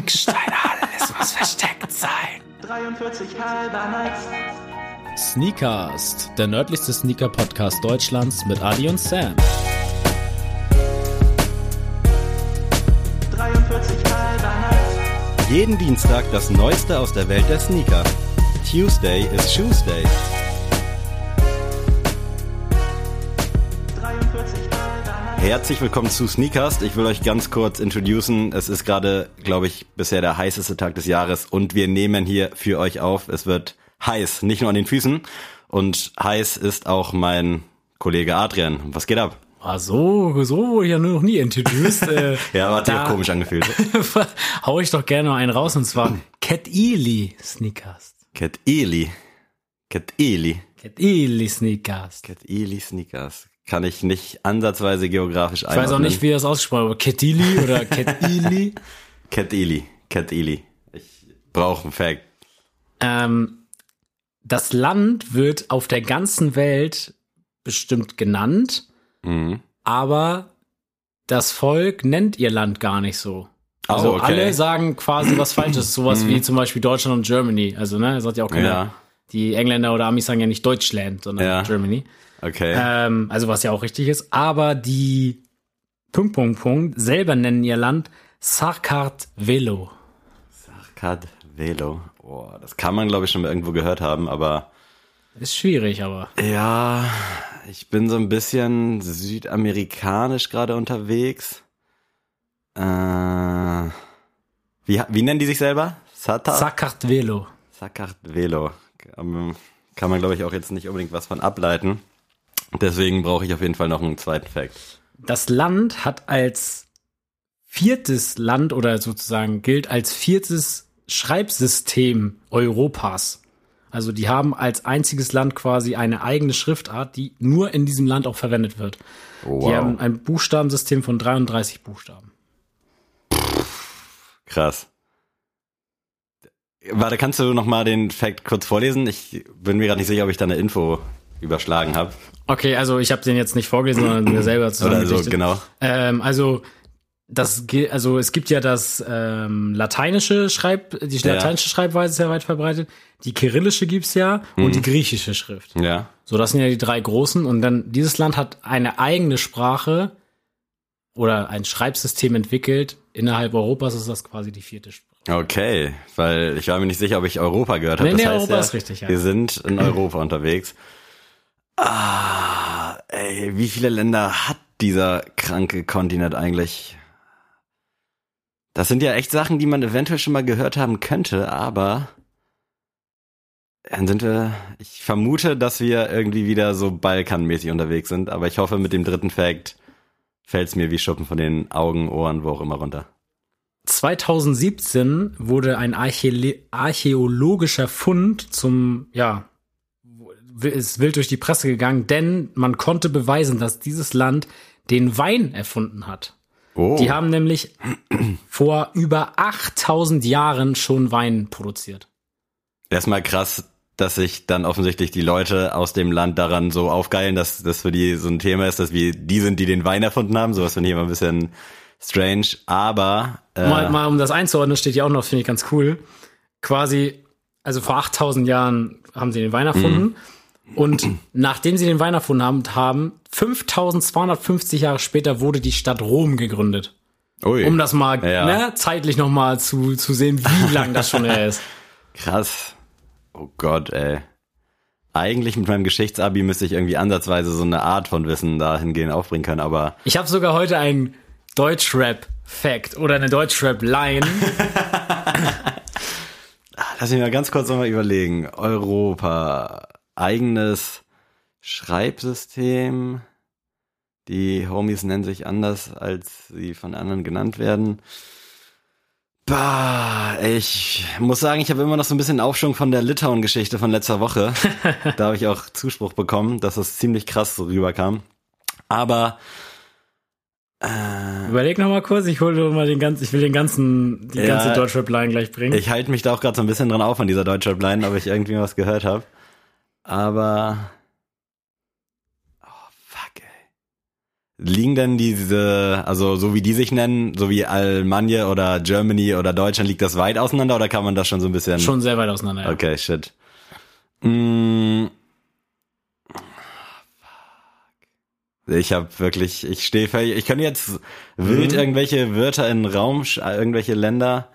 Eckstein, alles muss versteckt sein. 43 halber Nights. Sneakast, der nördlichste Sneaker-Podcast Deutschlands mit Adi und Sam. 43 halber Nights. Jeden Dienstag das Neueste aus der Welt der Sneaker. Tuesday is Shoesday. Herzlich willkommen zu Sneakers. Ich will euch ganz kurz introducen. Es ist gerade, glaube ich, bisher der heißeste Tag des Jahres und wir nehmen hier für euch auf. Es wird heiß, nicht nur an den Füßen. Und heiß ist auch mein Kollege Adrian. Was geht ab? Ah, so, so wurde ich ja noch nie introduced. Äh, Ja, hat sich komisch angefühlt. hau ich doch gerne mal einen raus und zwar Cat Ely Sneakast. Cat Eli. Cat Eli. Cat Ely Sneakast. Cat Eli Sneakers. Kann ich nicht ansatzweise geografisch Ich weiß auch nicht, wie das ausgesprochen wird. Cat Ely oder Eli. Cat Eli. Ich brauche einen Fact. Ähm, das Land wird auf der ganzen Welt bestimmt genannt, Mhm. aber das Volk nennt ihr Land gar nicht so. Oh, Also okay. alle sagen quasi was Falsches, sowas wie zum Beispiel Deutschland und Germany. Also ne, sagt ja auch keiner. Ja. Die Engländer oder Amis sagen ja nicht Deutschland, sondern Ja. Germany. Okay. Ähm, also was ja auch richtig ist. Aber die Punkt, Punkt, Punkt selber nennen ihr Land Sarkart Velo. Cat Velo. Oh, das kann man, glaube ich, schon mal irgendwo gehört haben, aber Ist schwierig, aber. ja, ich bin so ein bisschen südamerikanisch gerade unterwegs. Äh, wie, wie nennen die sich selber? Sata? Sarkart Velo. Saccart Velo. Ähm, Kann man, glaube ich, auch jetzt nicht unbedingt was von ableiten. Deswegen brauche ich auf jeden Fall noch einen zweiten Fact. Das Land hat als viertes Land oder sozusagen gilt als viertes Schreibsystem Europas. Also die haben als einziges Land quasi eine eigene Schriftart, die nur in diesem Land auch verwendet wird. Oh, Die haben ein Buchstabensystem von 33 Buchstaben. Krass. Warte, kannst du noch mal den Fact kurz vorlesen? Ich bin mir gerade nicht sicher, ob ich da eine Info überschlagen habe. Okay, also ich habe den jetzt nicht vorgelesen, sondern mir selber Oder so, zusammengedichtet. genau. Ähm, also das, also es gibt ja das ähm, lateinische Schreib, die Ja. lateinische Schreibweise ist ja weit verbreitet, die kyrillische gibt's ja und Mhm. die griechische Schrift. Ja. So, das sind ja die drei großen und dann dieses Land hat eine eigene Sprache oder ein Schreibsystem entwickelt. Innerhalb Europas ist das quasi die vierte Sprache. Okay, weil ich war mir nicht sicher, ob ich Europa gehört habe. Nee, das nee, heißt Europa ja, ist richtig, ja. Wir sind in Europa unterwegs. Ah, ey, wie viele Länder hat dieser kranke Kontinent eigentlich? Das sind ja echt Sachen, die man eventuell schon mal gehört haben könnte, aber dann sind wir, ich vermute, dass wir irgendwie wieder so Balkanmäßig unterwegs sind, aber ich hoffe, mit dem dritten Fact fällt's mir wie Schuppen von den Augen, Ohren, wo auch immer runter. 2017 wurde ein Archäle archäologischer Fund zum, ja, ist wild durch die Presse gegangen, denn man konnte beweisen, dass dieses Land den Wein erfunden hat. Oh. Die haben nämlich vor über 8000 Jahren schon Wein produziert. Erstmal krass, dass sich dann offensichtlich die Leute aus dem Land daran so aufgeilen, dass das für die so ein Thema ist, dass wir die sind, die den Wein erfunden haben. Sowas finde ich immer ein bisschen strange. Aber äh, Mal, mal um das einzuordnen, steht ja auch noch, finde ich ganz cool. Quasi, also vor 8000 Jahren haben sie den Wein erfunden. Und nachdem sie den Wein erfunden haben, haben 5250 Jahre später wurde die Stadt Rom gegründet. ui, Um das mal Ja. ne, zeitlich noch mal zu, zu sehen, wie lang das schon her ist. krass. Oh Gott, ey. Eigentlich mit meinem Geschichtsabi müsste ich irgendwie ansatzweise so eine Art von Wissen dahingehend aufbringen können, aber Ich habe sogar heute einen Deutschrap-Fact oder eine Deutschrap-Line. lass mich mal ganz kurz nochmal überlegen. Europa, eigenes Schreibsystem. Die Homies nennen sich anders, als sie von anderen genannt werden. Bah, ich muss sagen, ich habe immer noch so ein bisschen Aufschwung von der Litauen-Geschichte von letzter Woche. da habe ich auch Zuspruch bekommen, dass das ziemlich krass so rüberkam. Aber äh, Überleg noch mal kurz, ich hole mal den ganzen, ich will den ganzen, die Ja. ganze Deutschrap-Line gleich bringen. ich halte mich da auch gerade so ein bisschen dran auf an dieser Deutschrap-Line, ob ich irgendwie was gehört habe. Aber oh fuck, ey. liegen denn diese, also so wie die sich nennen, so wie Almanje oder Germany oder Deutschland, liegt das weit auseinander oder kann man das schon so ein bisschen? Schon sehr weit auseinander. Ja. Okay, shit. Mm. Ich habe wirklich, ich stehe ich kann jetzt wild Mhm. irgendwelche Wörter in den Raum, äh, irgendwelche Länder,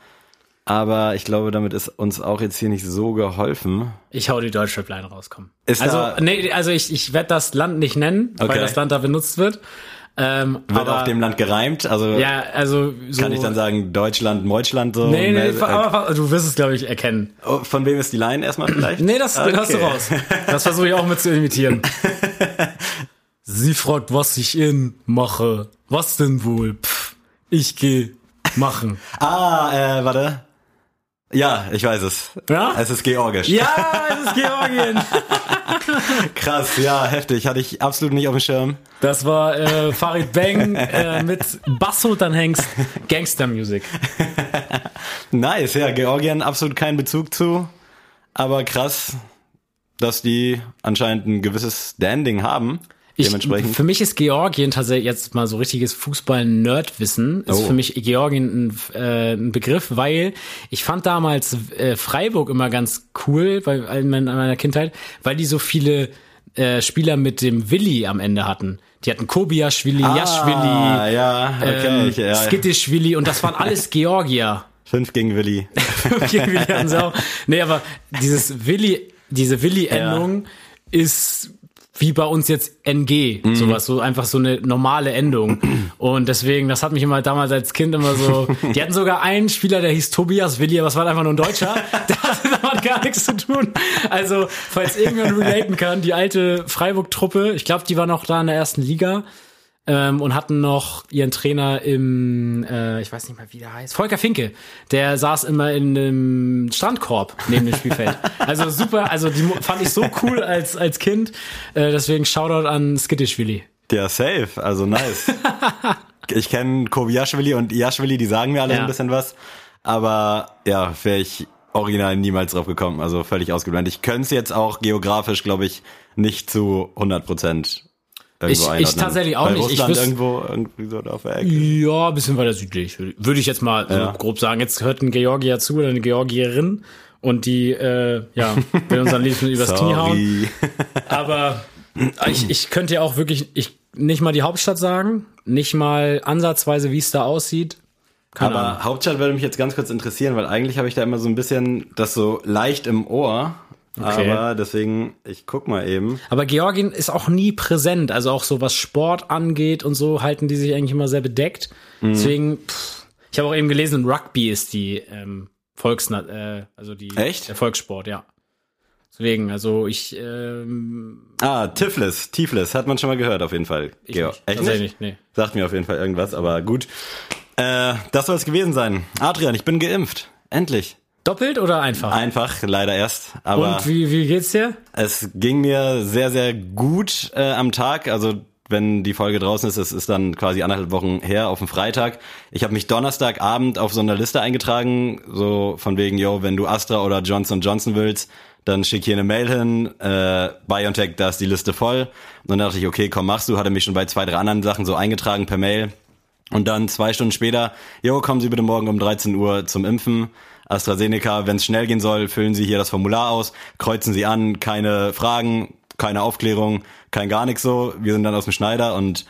aber ich glaube, damit ist uns auch jetzt hier nicht so geholfen. Ich hau die Deutschrap-Line raus, komm. Ist also, nee, also ich, ich werde das Land nicht nennen, Okay. weil das Land da benutzt wird. Ähm, Wird aber, auf dem Land gereimt, also Ja, also so. kann ich dann sagen Deutschland, Deutschland so. Nee, nee, aber du wirst es, glaube ich, erkennen. oh, Von wem ist die Line erstmal vielleicht? Nee, das Okay. hörst du raus. Das versuche ich auch mit zu imitieren. Sie fragt, was ich in mache. Was denn wohl? Pff, ich geh machen. Ah, äh, warte. Ja, ich weiß es. Ja? Es ist georgisch. Ja, es ist Georgien. Krass, ja, heftig. Hatte ich absolut nicht auf dem Schirm. Das war äh, Farid Bang äh, mit Basso dann Hengst Gangster Music. Nice, ja, Georgien absolut keinen Bezug zu. Aber krass, dass die anscheinend ein gewisses Standing haben. Ich, Dementsprechend. für mich ist Georgien tatsächlich jetzt mal so richtiges Fußball-Nerd-Wissen. Ist Oh. für mich Georgien ein, äh, ein Begriff, weil ich fand damals äh, Freiburg immer ganz cool bei in meiner Kindheit, weil die so viele äh, Spieler mit dem Willi am Ende hatten. Die hatten Kobiaschwili, ah, Jaschwili, ja, okay. ähm, ja, Skittischwili und das waren alles Georgier. Fünf gegen Willi. Gegen Willi sie auch. Nee, aber dieses Willi, diese Willi-Endung ist wie bei uns jetzt NG, Mhm. sowas, so einfach so eine normale Endung. Und deswegen, das hat mich immer damals als Kind immer so, die hatten sogar einen Spieler, der hieß Tobias Willi, aber es war einfach nur ein Deutscher, der hatte damit gar nichts zu tun. Also, falls irgendjemand relaten kann, die alte Freiburg-Truppe, ich glaube, die war noch da in der ersten Liga, ähm, und hatten noch ihren Trainer im, äh, ich weiß nicht mal, wie der heißt, Volker Finke. Der saß immer in einem Strandkorb neben dem Spielfeld. Also super, also die fand ich so cool als, als Kind. Äh, deswegen Shoutout an Skittischwili. Ja, safe, also nice. ich kenne Kobiaschwili und Iaschwili, die sagen mir alle Ja. ein bisschen was. Aber ja, wäre ich original niemals drauf gekommen. Also völlig ausgeblendet. Ich könnte es jetzt auch geografisch, glaube ich, nicht zu 100 Prozent Ich- ich tatsächlich auch Bei nicht. Ich Russland wüs- irgendwo, irgendwie so auf der Ecke. Ja, bisschen weiter südlich. Würde ich jetzt mal Ja. so grob sagen. Jetzt hört ein Georgier zu oder eine Georgierin und die, äh, ja, will uns am liebsten übers Knie hauen. Aber ich, ich könnte ja auch wirklich ich, nicht mal die Hauptstadt sagen, nicht mal ansatzweise, wie es da aussieht. Keine Ahnung. Aber Hauptstadt würde mich jetzt ganz kurz interessieren, weil eigentlich habe ich da immer so ein bisschen das so leicht im Ohr. Okay. Aber deswegen, ich guck mal eben. Aber Georgien ist auch nie präsent. Also auch so was Sport angeht und so halten die sich eigentlich immer sehr bedeckt. Mhm. Deswegen, pff, ich habe auch eben gelesen, Rugby ist die ähm, Volksna äh, also die Echt? der Volkssport, ja. Deswegen, also ich, ähm, Ah, Tiflis, Tiflis, hat man schon mal gehört auf jeden Fall. ich Geo- nicht. Echt Tatsächlich nicht? Nee. Sagt mir auf jeden Fall irgendwas, aber gut. Äh, das soll es gewesen sein. Adrian, ich bin geimpft. Endlich. Doppelt oder einfach? Einfach, leider erst. Aber und wie, wie geht's dir? es ging mir sehr, sehr gut äh, am Tag. Also wenn die Folge draußen ist, es ist dann quasi anderthalb Wochen her auf dem Freitag. Ich habe mich Donnerstagabend auf so einer Liste eingetragen, so von wegen, yo, wenn du Astra oder Johnson Johnson willst, dann schick hier eine Mail hin, äh, BioNTech, da ist die Liste voll. Und dann dachte ich, okay, komm, machst du. Hatte mich schon bei zwei, drei anderen Sachen so eingetragen per Mail. Und dann zwei Stunden später, jo, kommen Sie bitte morgen um 13 Uhr zum Impfen. AstraZeneca, wenn es schnell gehen soll, füllen Sie hier das Formular aus, kreuzen Sie an, keine Fragen, keine Aufklärung, kein gar nichts so. Wir sind dann aus dem Schneider und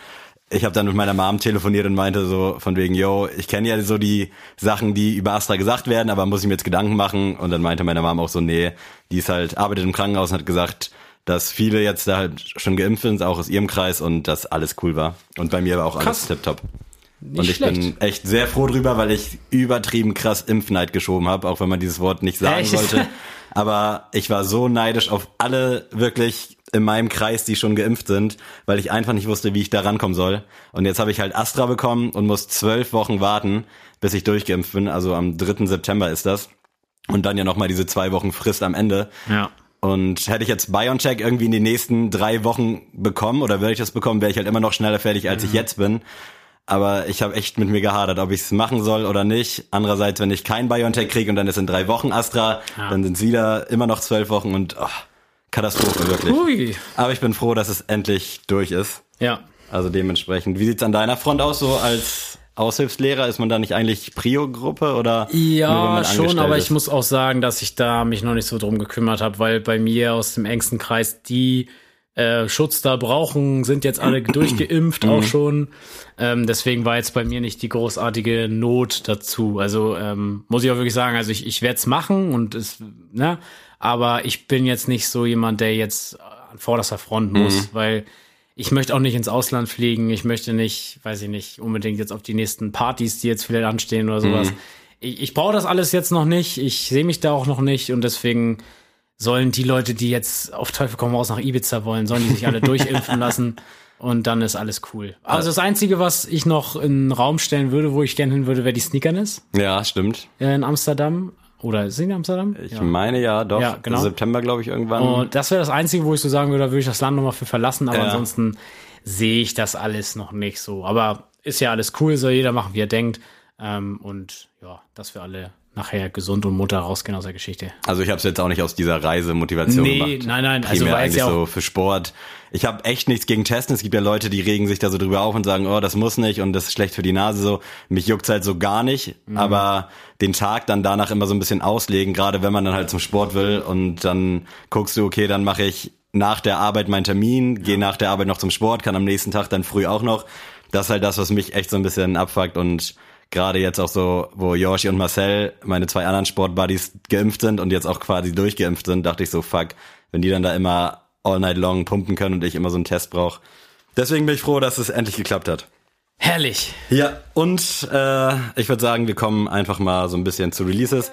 ich habe dann mit meiner Mom telefoniert und meinte so von wegen, yo, ich kenne ja so die Sachen, die über Astra gesagt werden, aber muss ich mir jetzt Gedanken machen? Und dann meinte meine Mom auch so, nee, die ist halt, arbeitet im Krankenhaus und hat gesagt, dass viele jetzt da halt schon geimpft sind, auch aus ihrem Kreis und dass alles cool war. Und bei mir war auch alles Krass. tipptopp. Nicht Und ich schlecht. bin echt sehr froh drüber, weil ich übertrieben krass Impfneid geschoben habe, auch wenn man dieses Wort nicht sagen Echt? sollte. Aber ich war so neidisch auf alle wirklich in meinem Kreis, die schon geimpft sind, weil ich einfach nicht wusste, wie ich da rankommen soll. Und jetzt habe ich halt Astra bekommen und muss zwölf Wochen warten, bis ich durchgeimpft bin. Also am 3. September ist das. Und dann ja nochmal diese zwei Wochen Frist am Ende. Ja. Und hätte ich jetzt BioNTech irgendwie in den nächsten drei Wochen bekommen oder würde ich das bekommen, wäre ich halt immer noch schneller fertig, als ich jetzt bin. Aber ich habe echt mit mir gehadert, ob ich es machen soll oder nicht. Andererseits, wenn ich kein BioNTech kriege und dann ist in drei Wochen Astra, Ja. dann sind es wieder immer noch zwölf Wochen und oh, Katastrophe wirklich. Ui. Aber ich bin froh, dass es endlich durch ist. Ja. Also dementsprechend. Wie sieht's an deiner Front aus, so als Aushilfslehrer? Ist man da nicht eigentlich Prio-Gruppe oder? Ja, schon, aber ist? ich muss auch sagen, dass ich da mich noch nicht so drum gekümmert habe, weil bei mir aus dem engsten Kreis die äh, Schutz da brauchen, sind jetzt alle durchgeimpft Mhm. auch schon. Ähm, deswegen war jetzt bei mir nicht die großartige Not dazu. Also ähm, muss ich auch wirklich sagen, also ich, ich werde es machen und es, ne, aber ich bin jetzt nicht so jemand, der jetzt an vorderster Front Mhm. muss, weil ich möchte auch nicht ins Ausland fliegen. Ich möchte nicht, weiß ich nicht, unbedingt jetzt auf die nächsten Partys, die jetzt vielleicht anstehen oder sowas. Ich, ich brauche das alles jetzt noch nicht. Ich sehe mich da auch noch nicht und deswegen sollen die Leute, die jetzt auf Teufel komm raus nach Ibiza wollen, sollen die sich alle durchimpfen lassen und dann ist alles cool. Also das Einzige, was ich noch in den Raum stellen würde, wo ich gerne hin würde, wäre die Sneakerness Ja, stimmt. in Amsterdam. Oder ist sie in Amsterdam? Ich meine ja, doch. Ja, genau. September, glaube ich, irgendwann. Und das wäre das Einzige, wo ich so sagen würde, da würde ich das Land nochmal für verlassen, aber Ja. ansonsten sehe ich das alles noch nicht so. Aber ist ja alles cool, soll jeder machen, wie er denkt. Ähm, und ja, dass wir alle nachher gesund und munter rausgehen aus der Geschichte. Also ich habe es jetzt auch nicht aus dieser Reisemotivation Nee, gemacht. nein, nein, also Primär weil es eigentlich ja so für Sport. Ich habe echt nichts gegen Testen. Es gibt ja Leute, die regen sich da so drüber auf und sagen, oh, das muss nicht und das ist schlecht für die Nase so. Mich juckt's halt so gar nicht. Mhm. Aber den Tag dann danach immer so ein bisschen auslegen, gerade wenn man dann halt zum Sport will und dann guckst du, okay, dann mache ich nach der Arbeit meinen Termin, gehe nach der Arbeit noch zum Sport, kann am nächsten Tag dann früh auch noch. Das ist halt das, was mich echt so ein bisschen abfuckt und gerade jetzt auch so, wo Yoshi und Marcel, meine zwei anderen Sportbuddies, geimpft sind und jetzt auch quasi durchgeimpft sind, dachte ich so, fuck, wenn die dann da immer all night long pumpen können und ich immer so einen Test brauche. Deswegen bin ich froh, dass es endlich geklappt hat. Herrlich. Ja, und äh, ich würde sagen, wir kommen einfach mal so ein bisschen zu Releases.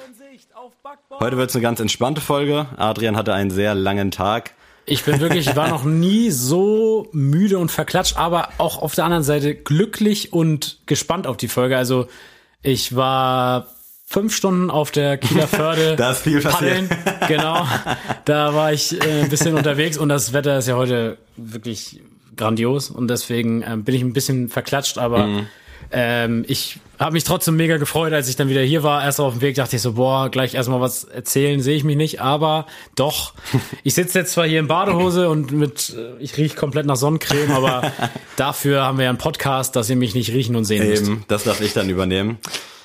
Heute wird es eine ganz entspannte Folge. Adrian hatte einen sehr langen Tag. Ich bin wirklich, ich war noch nie so müde und verklatscht, aber auch auf der anderen Seite glücklich und gespannt auf die Folge. Also ich war fünf Stunden auf der Kieler Förde. Da ist viel passiert. paddeln. Genau. Da war ich äh, ein bisschen unterwegs und das Wetter ist ja heute wirklich grandios und deswegen ähm, bin ich ein bisschen verklatscht, aber Mhm. Ähm, ich habe mich trotzdem mega gefreut, als ich dann wieder hier war. Erst auf dem Weg dachte ich so, boah, gleich erstmal was erzählen, sehe ich mich nicht, aber doch. Ich sitze jetzt zwar hier in Badehose und mit, äh, ich rieche komplett nach Sonnencreme, aber dafür haben wir ja einen Podcast, dass ihr mich nicht riechen und sehen müsst. Eben, das darf ich dann übernehmen.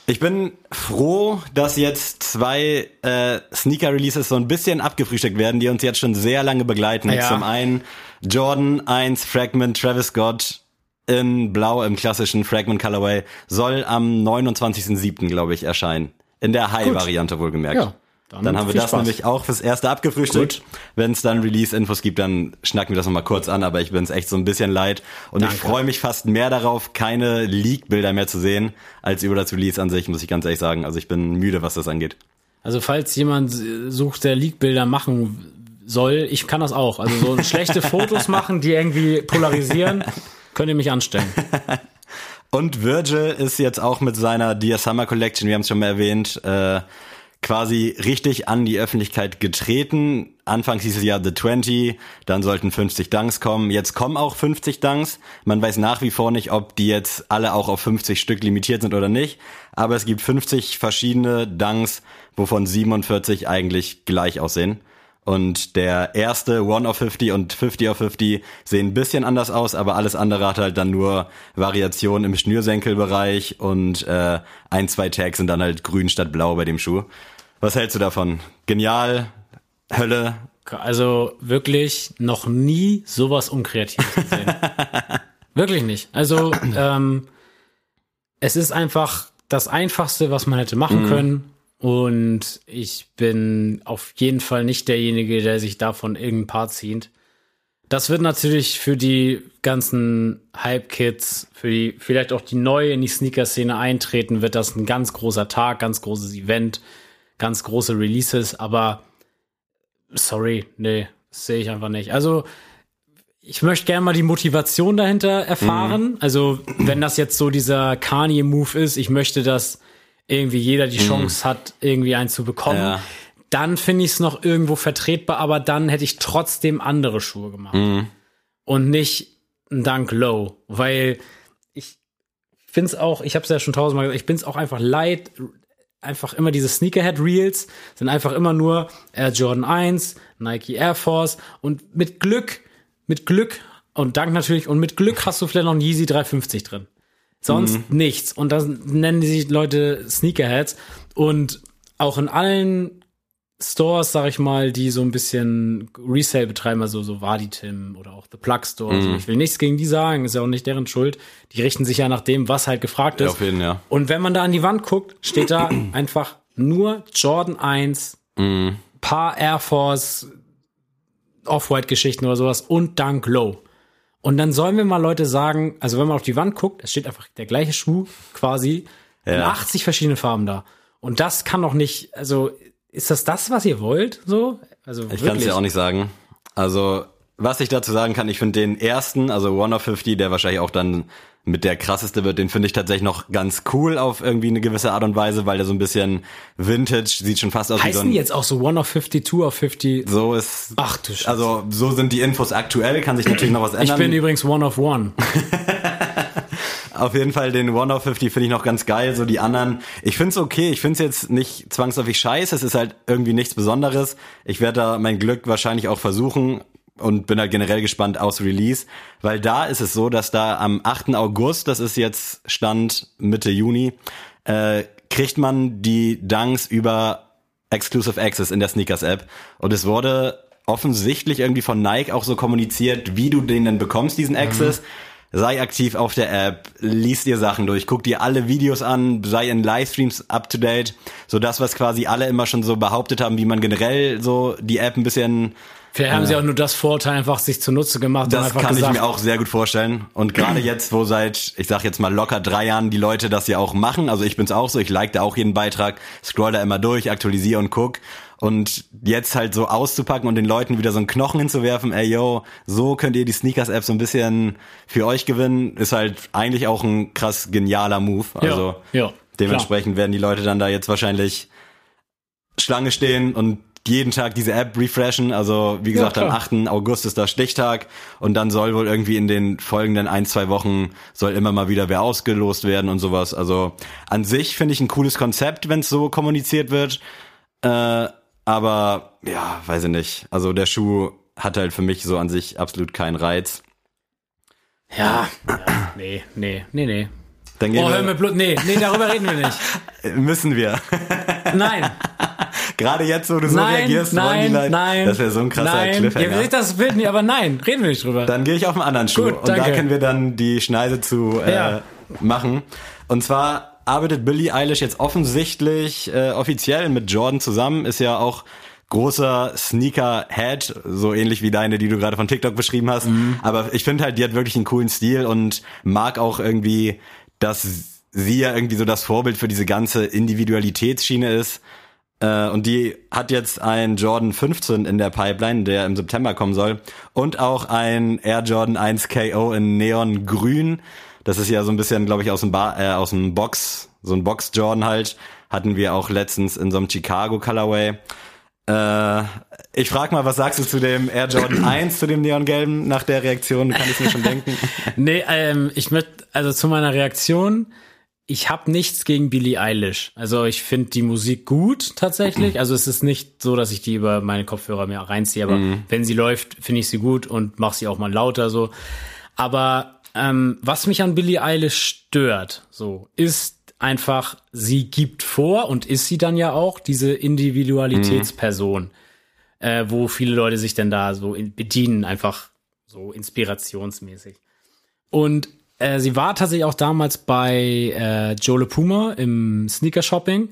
Ich bin froh, dass jetzt zwei äh, Sneaker-Releases so ein bisschen abgefrühstückt werden, die uns jetzt schon sehr lange begleiten. Ja. Zum einen Jordan 1 Fragment Travis Scott in Blau im klassischen Fragment Colorway soll am 29.07. glaube ich erscheinen. In der High-Variante wohlgemerkt. Ja, dann, dann haben wir das Spaß. nämlich auch fürs erste abgefrühstückt. Wenn es dann Release-Infos gibt, dann schnacken wir das nochmal kurz an, aber ich bin es echt so ein bisschen leid. Und ich Danke. freue mich fast mehr darauf, keine Leak-Bilder mehr zu sehen, als über das Release an sich, muss ich ganz ehrlich sagen. Also ich bin müde, was das angeht. Also falls jemand sucht, der Leak-Bilder machen soll, ich kann das auch. Also so schlechte Fotos machen, die irgendwie polarisieren, könnt ihr mich anstellen. Und Virgil ist jetzt auch mit seiner Dear Summer Collection, wir haben es schon mal erwähnt, äh, quasi richtig an die Öffentlichkeit getreten. Anfangs hieß es ja The 20, dann sollten 50 Dunks kommen. Jetzt kommen auch 50 Dunks. Man weiß nach wie vor nicht, ob die jetzt alle auch auf 50 Stück limitiert sind oder nicht. Aber es gibt 50 verschiedene Dunks, wovon 47 eigentlich gleich aussehen. Und der erste One of 50 und 50 of 50 sehen ein bisschen anders aus, aber alles andere hat halt dann nur Variationen im Schnürsenkelbereich und äh, ein, zwei Tags sind dann halt grün statt blau bei dem Schuh. Was hältst du davon? Genial? Hölle? Also wirklich noch nie sowas Unkreatives gesehen. wirklich nicht. Also ähm, es ist einfach das Einfachste, was man hätte machen können. Und ich bin auf jeden Fall nicht derjenige, der sich davon irgendein Paar zieht. Das wird natürlich für die ganzen Hype-Kids, für die vielleicht auch die neu in die Sneaker-Szene eintreten, wird das ein ganz großer Tag, ganz großes Event, ganz große Releases, aber sorry, nee, das sehe ich einfach nicht. Also, ich möchte gerne mal die Motivation dahinter erfahren. Also, wenn das jetzt so dieser Kanye-Move ist, ich möchte, dass irgendwie jeder die Chance hat, irgendwie einen zu bekommen, Ja. dann finde ich es noch irgendwo vertretbar, aber dann hätte ich trotzdem andere Schuhe gemacht. Und nicht ein Dunk Low, weil ich finde es auch, ich habe es ja schon tausendmal gesagt, ich bin es auch einfach leid, einfach immer diese Sneakerhead Reels sind einfach immer nur Air Jordan 1, Nike Air Force und mit Glück, mit Glück und Dank natürlich und mit Glück hast du vielleicht noch einen Yeezy 350 drin. Sonst nichts. Und dann nennen die sich Leute Sneakerheads. Und auch in allen Stores, sag ich mal, die so ein bisschen Resale betreiben, also so Vaditim oder auch The Plug Store. Also ich will nichts gegen die sagen, ist ja auch nicht deren Schuld. Die richten sich ja nach dem, was halt gefragt Ja, ist. auf jeden, ja. Und wenn man da an die Wand guckt, steht da einfach nur Jordan 1, paar Air Force Off-White-Geschichten oder sowas und Dunk Low. Und dann sollen wir mal Leute sagen, also wenn man auf die Wand guckt, es steht einfach der gleiche Schuh quasi in Ja. 80 verschiedene Farben da. Und das kann doch nicht, also ist das das, was ihr wollt? So? Also Ich kann es ja auch nicht sagen. Also, was ich dazu sagen kann, ich finde den ersten, also One of 50, der wahrscheinlich auch dann mit der krasseste wird, den finde ich tatsächlich noch ganz cool auf irgendwie eine gewisse Art und Weise, weil der so ein bisschen Vintage, sieht schon fast aus wie so Heißen ein... jetzt auch so One of 50, Two of 50? So ist... Ach du Scheiße. Also, so sind die Infos aktuell, kann sich natürlich noch was ich ändern. bin übrigens One of One. Auf jeden Fall den One of 50 finde ich noch ganz geil. So die anderen, ich finde es okay. Ich finde es jetzt nicht zwangsläufig scheiße. Es ist halt irgendwie nichts Besonderes. Ich werde da mein Glück wahrscheinlich auch versuchen und bin halt generell gespannt aus Release, weil da ist es so, dass da am 8. August, das ist jetzt Stand Mitte Juni, äh, kriegt man die Dunks über Exclusive Access in der Sneakers App und es wurde offensichtlich irgendwie von Nike auch so kommuniziert, wie du den denn bekommst, diesen Access. Sei aktiv auf der App, lies dir Sachen durch, guck dir alle Videos an, sei in Livestreams up to date, so das, was quasi alle immer schon so behauptet haben, wie man generell so die App ein bisschen Vielleicht haben sie auch nur das Vorteil einfach sich zunutze gemacht und das kann gesagt, ich mir auch sehr gut vorstellen. Und gerade jetzt, wo seit, ich sag jetzt mal locker drei Jahren die Leute das ja auch machen, also ich bin's auch so, ich like da auch jeden Beitrag, scroll da immer durch, aktualisiere und guck. Und jetzt halt so auszupacken und den Leuten wieder so einen Knochen hinzuwerfen, ey yo, so könnt ihr die Sneakers-App so ein bisschen für euch gewinnen, ist halt eigentlich auch ein krass genialer Move. Also ja, dementsprechend werden die Leute dann da jetzt wahrscheinlich Schlange stehen und jeden Tag diese App refreshen. Also wie gesagt, am klar. 8. August ist da Stichtag und dann soll wohl irgendwie in den folgenden ein, zwei Wochen soll immer mal wieder wer ausgelost werden und sowas. Also an sich finde ich ein cooles Konzept, wenn es so kommuniziert wird. Äh, aber ja, weiß ich nicht. Also der Schuh hat halt für mich so an sich absolut keinen Reiz. Ja, ja, nee, nee, nee, nee. Dann gehen Oh, hör wir, mir Blut. Nee, nee, darüber reden wir nicht. müssen wir. Nein, Gerade jetzt, wo du so nein, reagierst, wollen die nein, Leute, nein. das wäre so ein krasser nein. Cliffhanger. Seht das Bild nicht, aber nein, reden wir nicht drüber. Dann gehe ich auf einen anderen Schuh Gut, und da danke. können wir dann die Schneide zu äh, Ja. machen. Und zwar arbeitet Billie Eilish jetzt offensichtlich äh, offiziell mit Jordan zusammen, ist ja auch großer Sneaker-Head, so ähnlich wie deine, die du gerade von TikTok beschrieben hast. Mhm. Aber ich finde halt, die hat wirklich einen coolen Stil und mag auch irgendwie, dass sie ja irgendwie so das Vorbild für diese ganze Individualitätsschiene ist. Äh, und die hat jetzt ein Jordan 15 in der Pipeline, der im September kommen soll. Und auch ein Air Jordan 1 KO in Neongrün. Das ist ja so ein bisschen, glaube ich, aus dem, Bar, äh, aus dem Box, so ein Box Jordan halt. Hatten wir auch letztens in so einem Chicago Colorway. Äh, ich frag mal, was sagst du zu dem Air Jordan 1, zu dem Neongelben? Nach der Reaktion kann ich mir schon denken. Nee, ähm, ich möchte, also zu meiner Reaktion, ich habe nichts gegen Billie Eilish. Also ich finde die Musik gut tatsächlich. Also es ist nicht so, dass ich die über meine Kopfhörer mir reinziehe, aber wenn sie läuft, finde ich sie gut und mache sie auch mal lauter so. Aber ähm, was mich an Billie Eilish stört, so ist einfach, sie gibt vor und ist sie dann ja auch diese Individualitätsperson, äh, wo viele Leute sich dann da so in, bedienen, einfach so inspirationsmäßig. Und äh, sie war tatsächlich auch damals bei äh, Joe Le Puma im Sneaker Shopping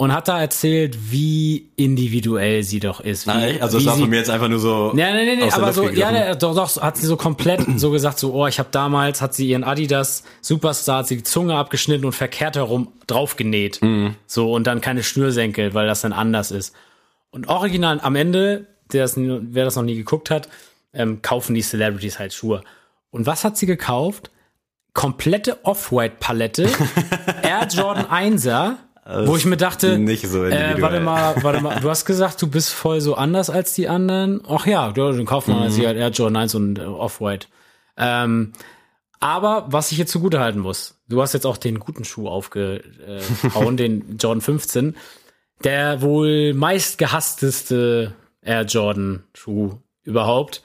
und hat da erzählt, wie individuell sie doch ist. Wie, Nein, also das war von mir jetzt einfach nur so. ja, nee, nee, nee, aus der aber so, ja, gegriffen. nee, doch, doch, hat sie so komplett so gesagt, so, oh, ich habe damals, hat sie ihren Adidas Superstar, hat sie die Zunge abgeschnitten und verkehrt herum draufgenäht. Mhm. So, und dann keine Schnürsenkel, weil das dann anders ist. Und original am Ende, der das, wer das noch nie geguckt hat, ähm, kaufen die Celebrities halt Schuhe. Und was hat sie gekauft? Komplette Off-White-Palette, Air Jordan 1er, wo ich mir dachte, nicht so äh, warte mal, warte mal, du hast gesagt, du bist voll so anders als die anderen. Ach ja, dann kaufen wir sie halt Air Jordan 1 und äh, Off-White. Ähm, aber was ich jetzt zugute halten muss, du hast jetzt auch den guten Schuh aufgehauen, den Jordan 15, der wohl meist gehassteste Air Jordan Schuh überhaupt.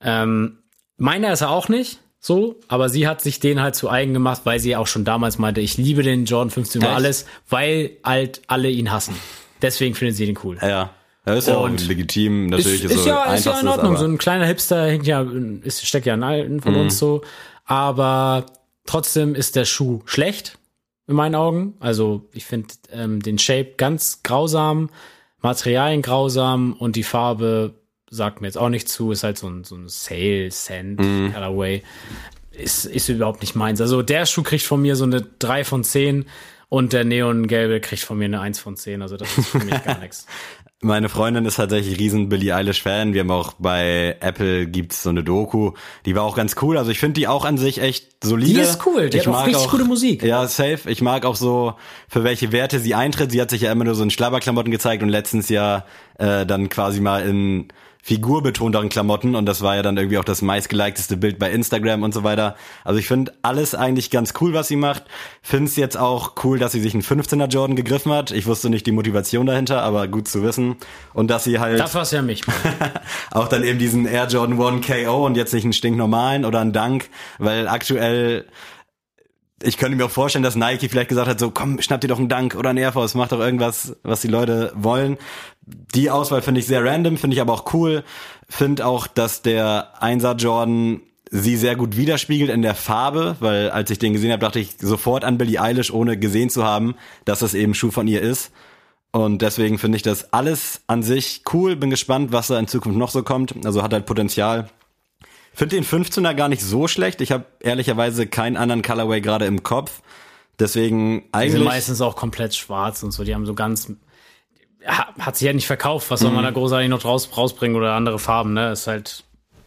Ähm, Meiner ist er auch nicht so, aber sie hat sich den halt zu eigen gemacht, weil sie auch schon damals meinte, ich liebe den Jordan 15 über alles, weil halt alle ihn hassen. Deswegen findet sie den cool. Ja. Das ist ja auch Und legitim, natürlich ist, ist, so ja, ist ja in Ordnung. So ein kleiner Hipster hängt ja, ist, steckt ja in allen von uns so. Aber trotzdem ist der Schuh schlecht, in meinen Augen. Also ich finde ähm, den Shape ganz grausam, Materialien grausam und die Farbe sagt mir jetzt auch nicht zu. Ist halt so ein, so ein Sail Sand Colorway. Ist, ist überhaupt nicht meins. Also der Schuh kriegt von mir so eine 3 von 10 und der Neongelbe kriegt von mir eine 1 von 10. Also das ist für mich gar nichts. Meine Freundin ist tatsächlich riesen Billie Eilish Fan. Wir haben auch bei Apple gibt's so eine Doku, die war auch ganz cool. Also ich finde die auch an sich echt solide. Die ist cool, die ich hat auch mag richtig gute Musik. Ja, safe. Ich mag auch so, für welche Werte sie eintritt. Sie hat sich ja immer nur so in Schlabberklamotten gezeigt und letztens ja äh, dann quasi mal in figurbetonteren Klamotten und das war ja dann irgendwie auch das meistgeliketeste Bild bei Instagram und so weiter. Also ich finde alles eigentlich ganz cool, was sie macht. Finde es jetzt auch cool, dass sie sich einen 15er Jordan gegriffen hat. Ich wusste nicht die Motivation dahinter, aber gut zu wissen. Und dass sie halt Das war's ja mich. auch dann eben diesen Air Jordan 1 KO und jetzt nicht einen stinknormalen oder einen Dunk, weil aktuell ich könnte mir auch vorstellen, dass Nike vielleicht gesagt hat, so komm, schnapp dir doch einen Dunk oder einen Air Force, mach doch irgendwas, was die Leute wollen. Die Auswahl finde ich sehr random, finde ich aber auch cool. Finde auch, dass der 1er Jordan sie sehr gut widerspiegelt in der Farbe, weil als ich den gesehen habe, dachte ich sofort an Billie Eilish, ohne gesehen zu haben, dass das eben Schuh von ihr ist. Und deswegen finde ich das alles an sich cool. Bin gespannt, was da in Zukunft noch so kommt. Also hat halt Potenzial. Finde den 15er gar nicht so schlecht. Ich habe ehrlicherweise keinen anderen Colorway gerade im Kopf. Deswegen Die sind eigentlich. meistens auch komplett schwarz und so. Die haben so ganz. Hat sich ja nicht verkauft. Was soll Mhm. man da großartig noch draus, rausbringen oder andere Farben, ne? Ist halt.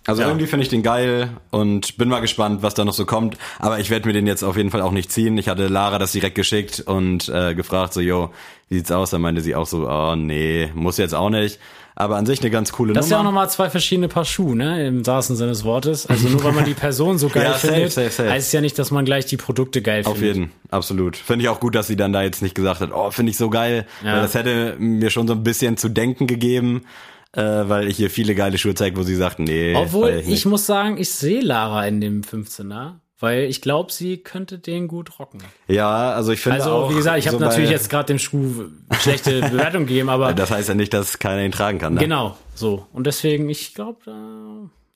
Also Ja. irgendwie finde ich den geil und bin mal gespannt, was da noch so kommt. Aber ich werde mir den jetzt auf jeden Fall auch nicht ziehen. Ich hatte Lara das direkt geschickt und äh, gefragt, so, yo, wie sieht's aus? Da meinte sie auch so, oh nee, muss jetzt auch nicht. Aber an sich eine ganz coole Das ist ja auch Nummer. nochmal zwei verschiedene Paar Schuhe, ne? Im wahrsten Sinne des Wortes. Also nur weil man die Person so geil Ja, safe, findet, safe, safe. heißt es ja nicht, dass man gleich die Produkte geil Auf findet. jeden, absolut. Finde ich auch gut, dass sie dann da jetzt nicht gesagt hat, oh, finde ich so geil. Ja. Weil das hätte mir schon so ein bisschen zu denken gegeben, äh, weil ich hier viele geile Schuhe zeige, wo sie sagt, nee. Obwohl, ich, nicht. muss sagen, ich sehe Lara in dem 15er, weil ich glaube, sie könnte den gut rocken. Ja, also ich finde Also, auch. wie gesagt, ich habe so natürlich jetzt gerade dem Schuh schlechte Bewertung gegeben, aber Das heißt ja nicht, dass keiner ihn tragen kann. Ne? Genau, so. Und deswegen, ich glaube, da.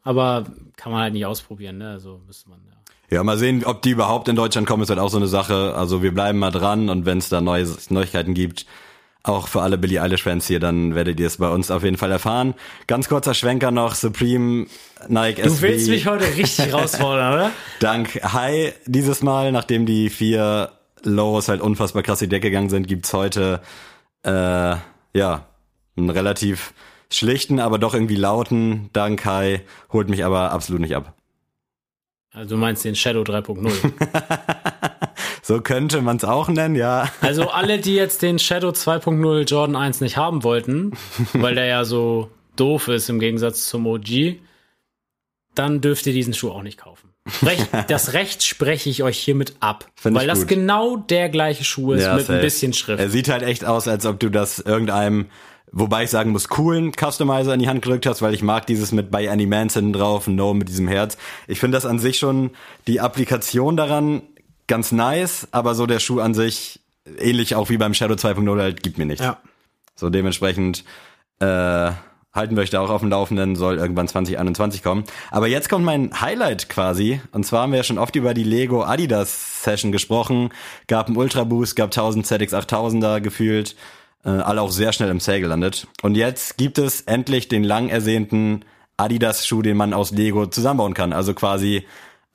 Aber kann man halt nicht ausprobieren, ne? Also müsste man, ja. Ja, mal sehen, ob die überhaupt in Deutschland kommen, ist halt auch so eine Sache. Also wir bleiben mal dran und wenn es da neue Neuigkeiten gibt, auch für alle Billie Eilish-Fans hier, dann werdet ihr es bei uns auf jeden Fall erfahren. Ganz kurzer Schwenker noch, Supreme, Nike Du SB. willst mich heute richtig herausfordern, oder? Dank Hi dieses Mal, nachdem die vier Lows halt unfassbar krass die Decke gegangen sind, gibt's heute äh, ja einen relativ schlichten, aber doch irgendwie lauten Dank Hi, holt mich aber absolut nicht ab. Also du meinst den Shadow 3.0. So könnte man's auch nennen, ja. Also alle, die jetzt den Shadow 2.0 Jordan 1 nicht haben wollten, weil der ja so doof ist im Gegensatz zum OG, dann dürft ihr diesen Schuh auch nicht kaufen. Recht, das Recht spreche ich euch hiermit ab. Find weil das gut. genau der gleiche Schuh ist Ja, mit ein safe. bisschen Schrift. Er sieht halt echt aus, als ob du das irgendeinem, wobei ich sagen muss, coolen Customizer in die Hand gedrückt hast, weil ich mag dieses mit bei Any Mans hinten drauf, No mit diesem Herz. Ich finde das an sich schon, die Applikation daran ganz nice, aber so der Schuh an sich, ähnlich auch wie beim Shadow 2.0 halt, gibt mir nichts. ja. So dementsprechend äh, halten wir euch da auch auf dem Laufenden, soll irgendwann 2021 kommen. Aber jetzt kommt mein Highlight quasi. Und zwar haben wir ja schon oft über die Lego Adidas Session gesprochen. Gab einen Ultra Boost, gab 1000 ZX 8000er gefühlt. Äh, alle auch sehr schnell im Sale gelandet. Und jetzt gibt es endlich den lang ersehnten Adidas Schuh, den man aus Lego zusammenbauen kann. Also quasi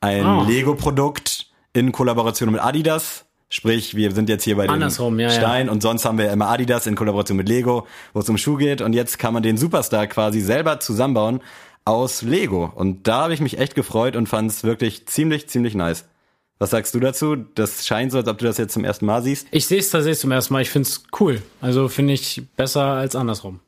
ein Ah. Lego Produkt in Kollaboration mit Adidas. Sprich, wir sind jetzt hier bei dem Andersrum, ja, ja. Stein und sonst haben wir immer Adidas in Kollaboration mit Lego, wo es um Schuh geht und jetzt kann man den Superstar quasi selber zusammenbauen aus Lego und da habe ich mich echt gefreut und fand es wirklich ziemlich, ziemlich nice. Was sagst du dazu? Das scheint so, als ob du das jetzt zum ersten Mal siehst. Ich sehe es tatsächlich zum ersten Mal. Ich finde es cool. Also finde ich besser als andersrum.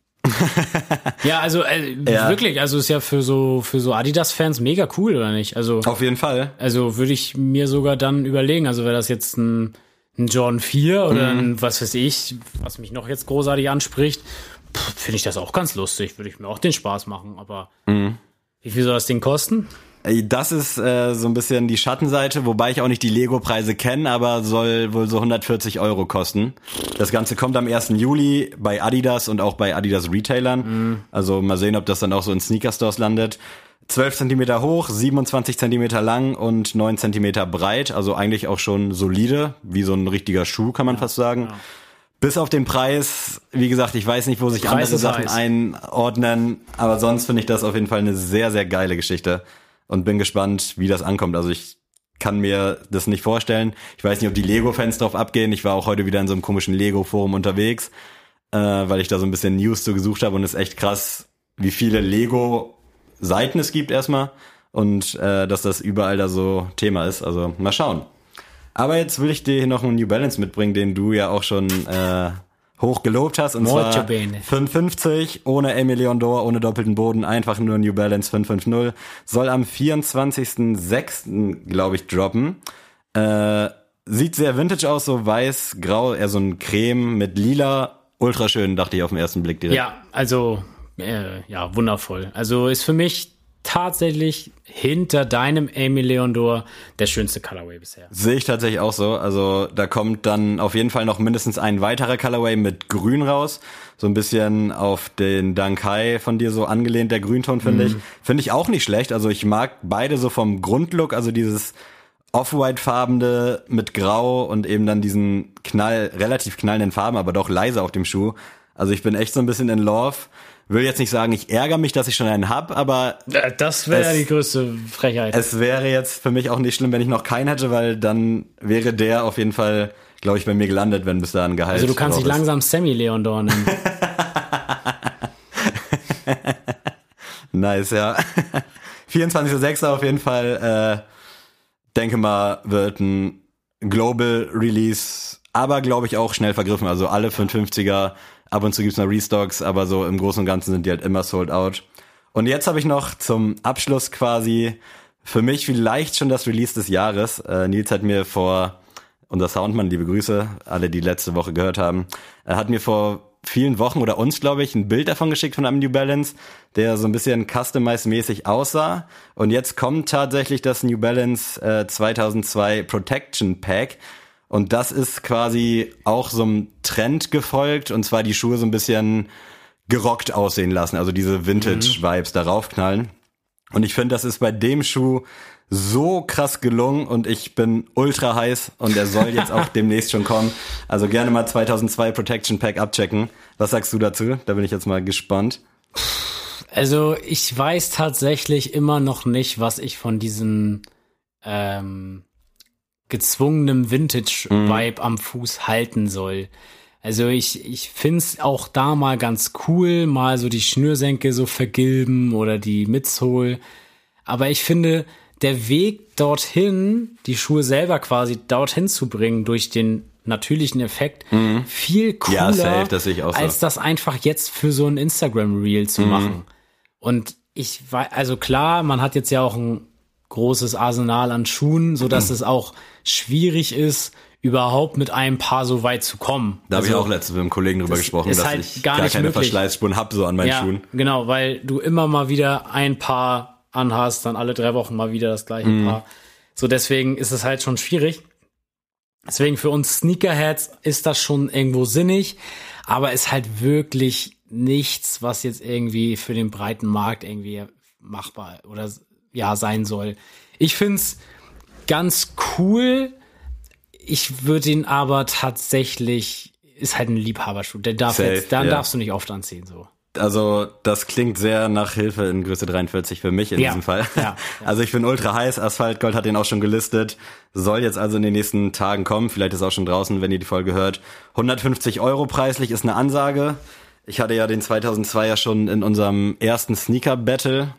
Ja, also äh, Ja. wirklich. Also ist ja für so für so Adidas-Fans mega cool, oder nicht? Also Auf jeden Fall. also würde ich mir sogar dann überlegen. Also wäre das jetzt ein, ein Jordan 4 oder Mhm. ein, was weiß ich, was mich noch jetzt großartig anspricht, finde ich das auch ganz lustig. Würde ich mir auch den Spaß machen. Aber Mhm. wie viel soll das Ding kosten? Das ist äh, so ein bisschen die Schattenseite, wobei ich auch nicht die Lego-Preise kenne, aber soll wohl so 140 Euro kosten. Das Ganze kommt am 1. Juli bei Adidas und auch bei Adidas Retailern. Also mal sehen, ob das dann auch so in Sneaker-Stores landet. 12 Zentimeter hoch, 27 Zentimeter lang und 9 Zentimeter breit. Also eigentlich auch schon solide, wie so ein richtiger Schuh, kann man fast sagen. Bis auf den Preis, wie gesagt, ich weiß nicht, wo sich Preis andere Sachen heiß. einordnen, aber sonst finde ich das auf jeden Fall eine sehr, sehr geile Geschichte und bin gespannt, wie das ankommt. Also ich kann mir das nicht vorstellen. Ich weiß nicht, ob die Lego-Fans drauf abgehen. Ich war auch heute wieder in so einem komischen Lego-Forum unterwegs, äh, weil ich da so ein bisschen News zu gesucht habe und es ist echt krass, wie viele Lego-Seiten es gibt erstmal und äh, dass das überall da so Thema ist. Also mal schauen. Aber jetzt will ich dir noch einen New Balance mitbringen, den du ja auch schon äh, hoch gelobt hast. Und Molto zwar bene. 550 ohne Emilion Dor, ohne doppelten Boden, einfach nur New Balance 550. Soll am 24.06. glaube ich droppen. Äh, sieht sehr vintage aus, so weiß, grau, eher so ein Creme mit lila. Ultra schön, dachte ich auf den ersten Blick direkt. Ja, also, äh, ja, wundervoll. Also ist für mich tatsächlich hinter deinem Amy Leondor der schönste Colorway bisher. Sehe ich tatsächlich auch so. Also da kommt dann auf jeden Fall noch mindestens ein weiterer Colorway mit Grün raus. So ein bisschen auf den Dankai von dir so angelehnt, der Grünton finde ich. Finde ich auch nicht schlecht. Also ich mag beide so vom Grundlook, also dieses Off-White-farbene mit Grau und eben dann diesen Knall, relativ knallenden Farben, aber doch leise auf dem Schuh. Also ich bin echt so ein bisschen in Love. Will jetzt nicht sagen, ich ärgere mich, dass ich schon einen hab, aber Äh, Das wäre die größte Frechheit. es wäre jetzt für mich auch nicht schlimm, wenn ich noch keinen hätte, weil dann wäre der auf jeden Fall, glaube ich, bei mir gelandet, wenn bis da ein Gehalt also du kannst dich langsam Sammy Leondor nennen. Nice, ja. 24.06. auf jeden Fall, äh, denke mal, wird ein Global Release, aber glaube ich auch schnell vergriffen. Also alle 550er, ab und zu gibt's noch Restocks, aber so im Großen und Ganzen sind die halt immer sold out. Und jetzt habe ich noch zum Abschluss quasi für mich vielleicht schon das Release des Jahres. Äh, Nils hat mir vor, unser Soundmann, liebe Grüße, alle, die letzte Woche gehört haben, er hat mir vor vielen Wochen oder uns, glaube ich, ein Bild davon geschickt von einem New Balance, der so ein bisschen Customize-mäßig aussah. Und jetzt kommt tatsächlich das New Balance äh, 2002 Protection Pack. Und das ist quasi auch so einem Trend gefolgt, und zwar die Schuhe so ein bisschen gerockt aussehen lassen, also diese Vintage-Vibes darauf knallen. Und ich finde, das ist bei dem Schuh so krass gelungen und ich bin ultra heiß und er soll jetzt auch demnächst schon kommen. Also gerne mal 2002 Protection Pack abchecken. Was sagst du dazu? Da bin ich jetzt mal gespannt. Also ich weiß tatsächlich immer noch nicht, was ich von diesem ähm, gezwungenem Vintage-Vibe am Fuß halten soll. Also ich, ich find's auch da mal ganz cool, mal so die Schnürsenkel so vergilben oder die Midsole. Aber ich finde, der Weg dorthin, die Schuhe selber quasi dorthin zu bringen durch den natürlichen Effekt, viel cooler, Ja, safe, das so. als das einfach jetzt für so ein Instagram-Reel zu machen. Und ich weiß, also klar, man hat jetzt ja auch ein großes Arsenal an Schuhen, so dass es auch schwierig ist, überhaupt mit einem Paar so weit zu kommen. Da habe ich Also, auch letztens mit einem Kollegen drüber das gesprochen, dass halt ich gar gar, keine möglich. Verschleißspuren hab so an meinen ja, Schuhen. genau, weil du immer mal wieder ein Paar anhast, dann alle drei Wochen mal wieder das gleiche Mhm. Paar. So deswegen ist es halt schon schwierig. Deswegen für uns Sneakerheads ist das schon irgendwo sinnig, aber ist halt wirklich nichts, was jetzt irgendwie für den breiten Markt irgendwie machbar oder ja sein soll. Ich find's ganz cool. Ich würde ihn aber tatsächlich ist halt ein Liebhaberschuh. Der darf Safe, jetzt, dann ja. darfst du nicht oft anziehen so. Also das klingt sehr nach Hilfe in Größe 43 für mich in Ja, diesem Fall. ja, ja. Also ich bin ultra heiß. Asphaltgold hat den auch schon gelistet. Soll jetzt also in den nächsten Tagen kommen. Vielleicht ist auch schon draußen, wenn ihr die Folge hört. 150 Euro preislich ist eine Ansage. Ich hatte ja den 2002er schon in unserem ersten Sneaker-Battle.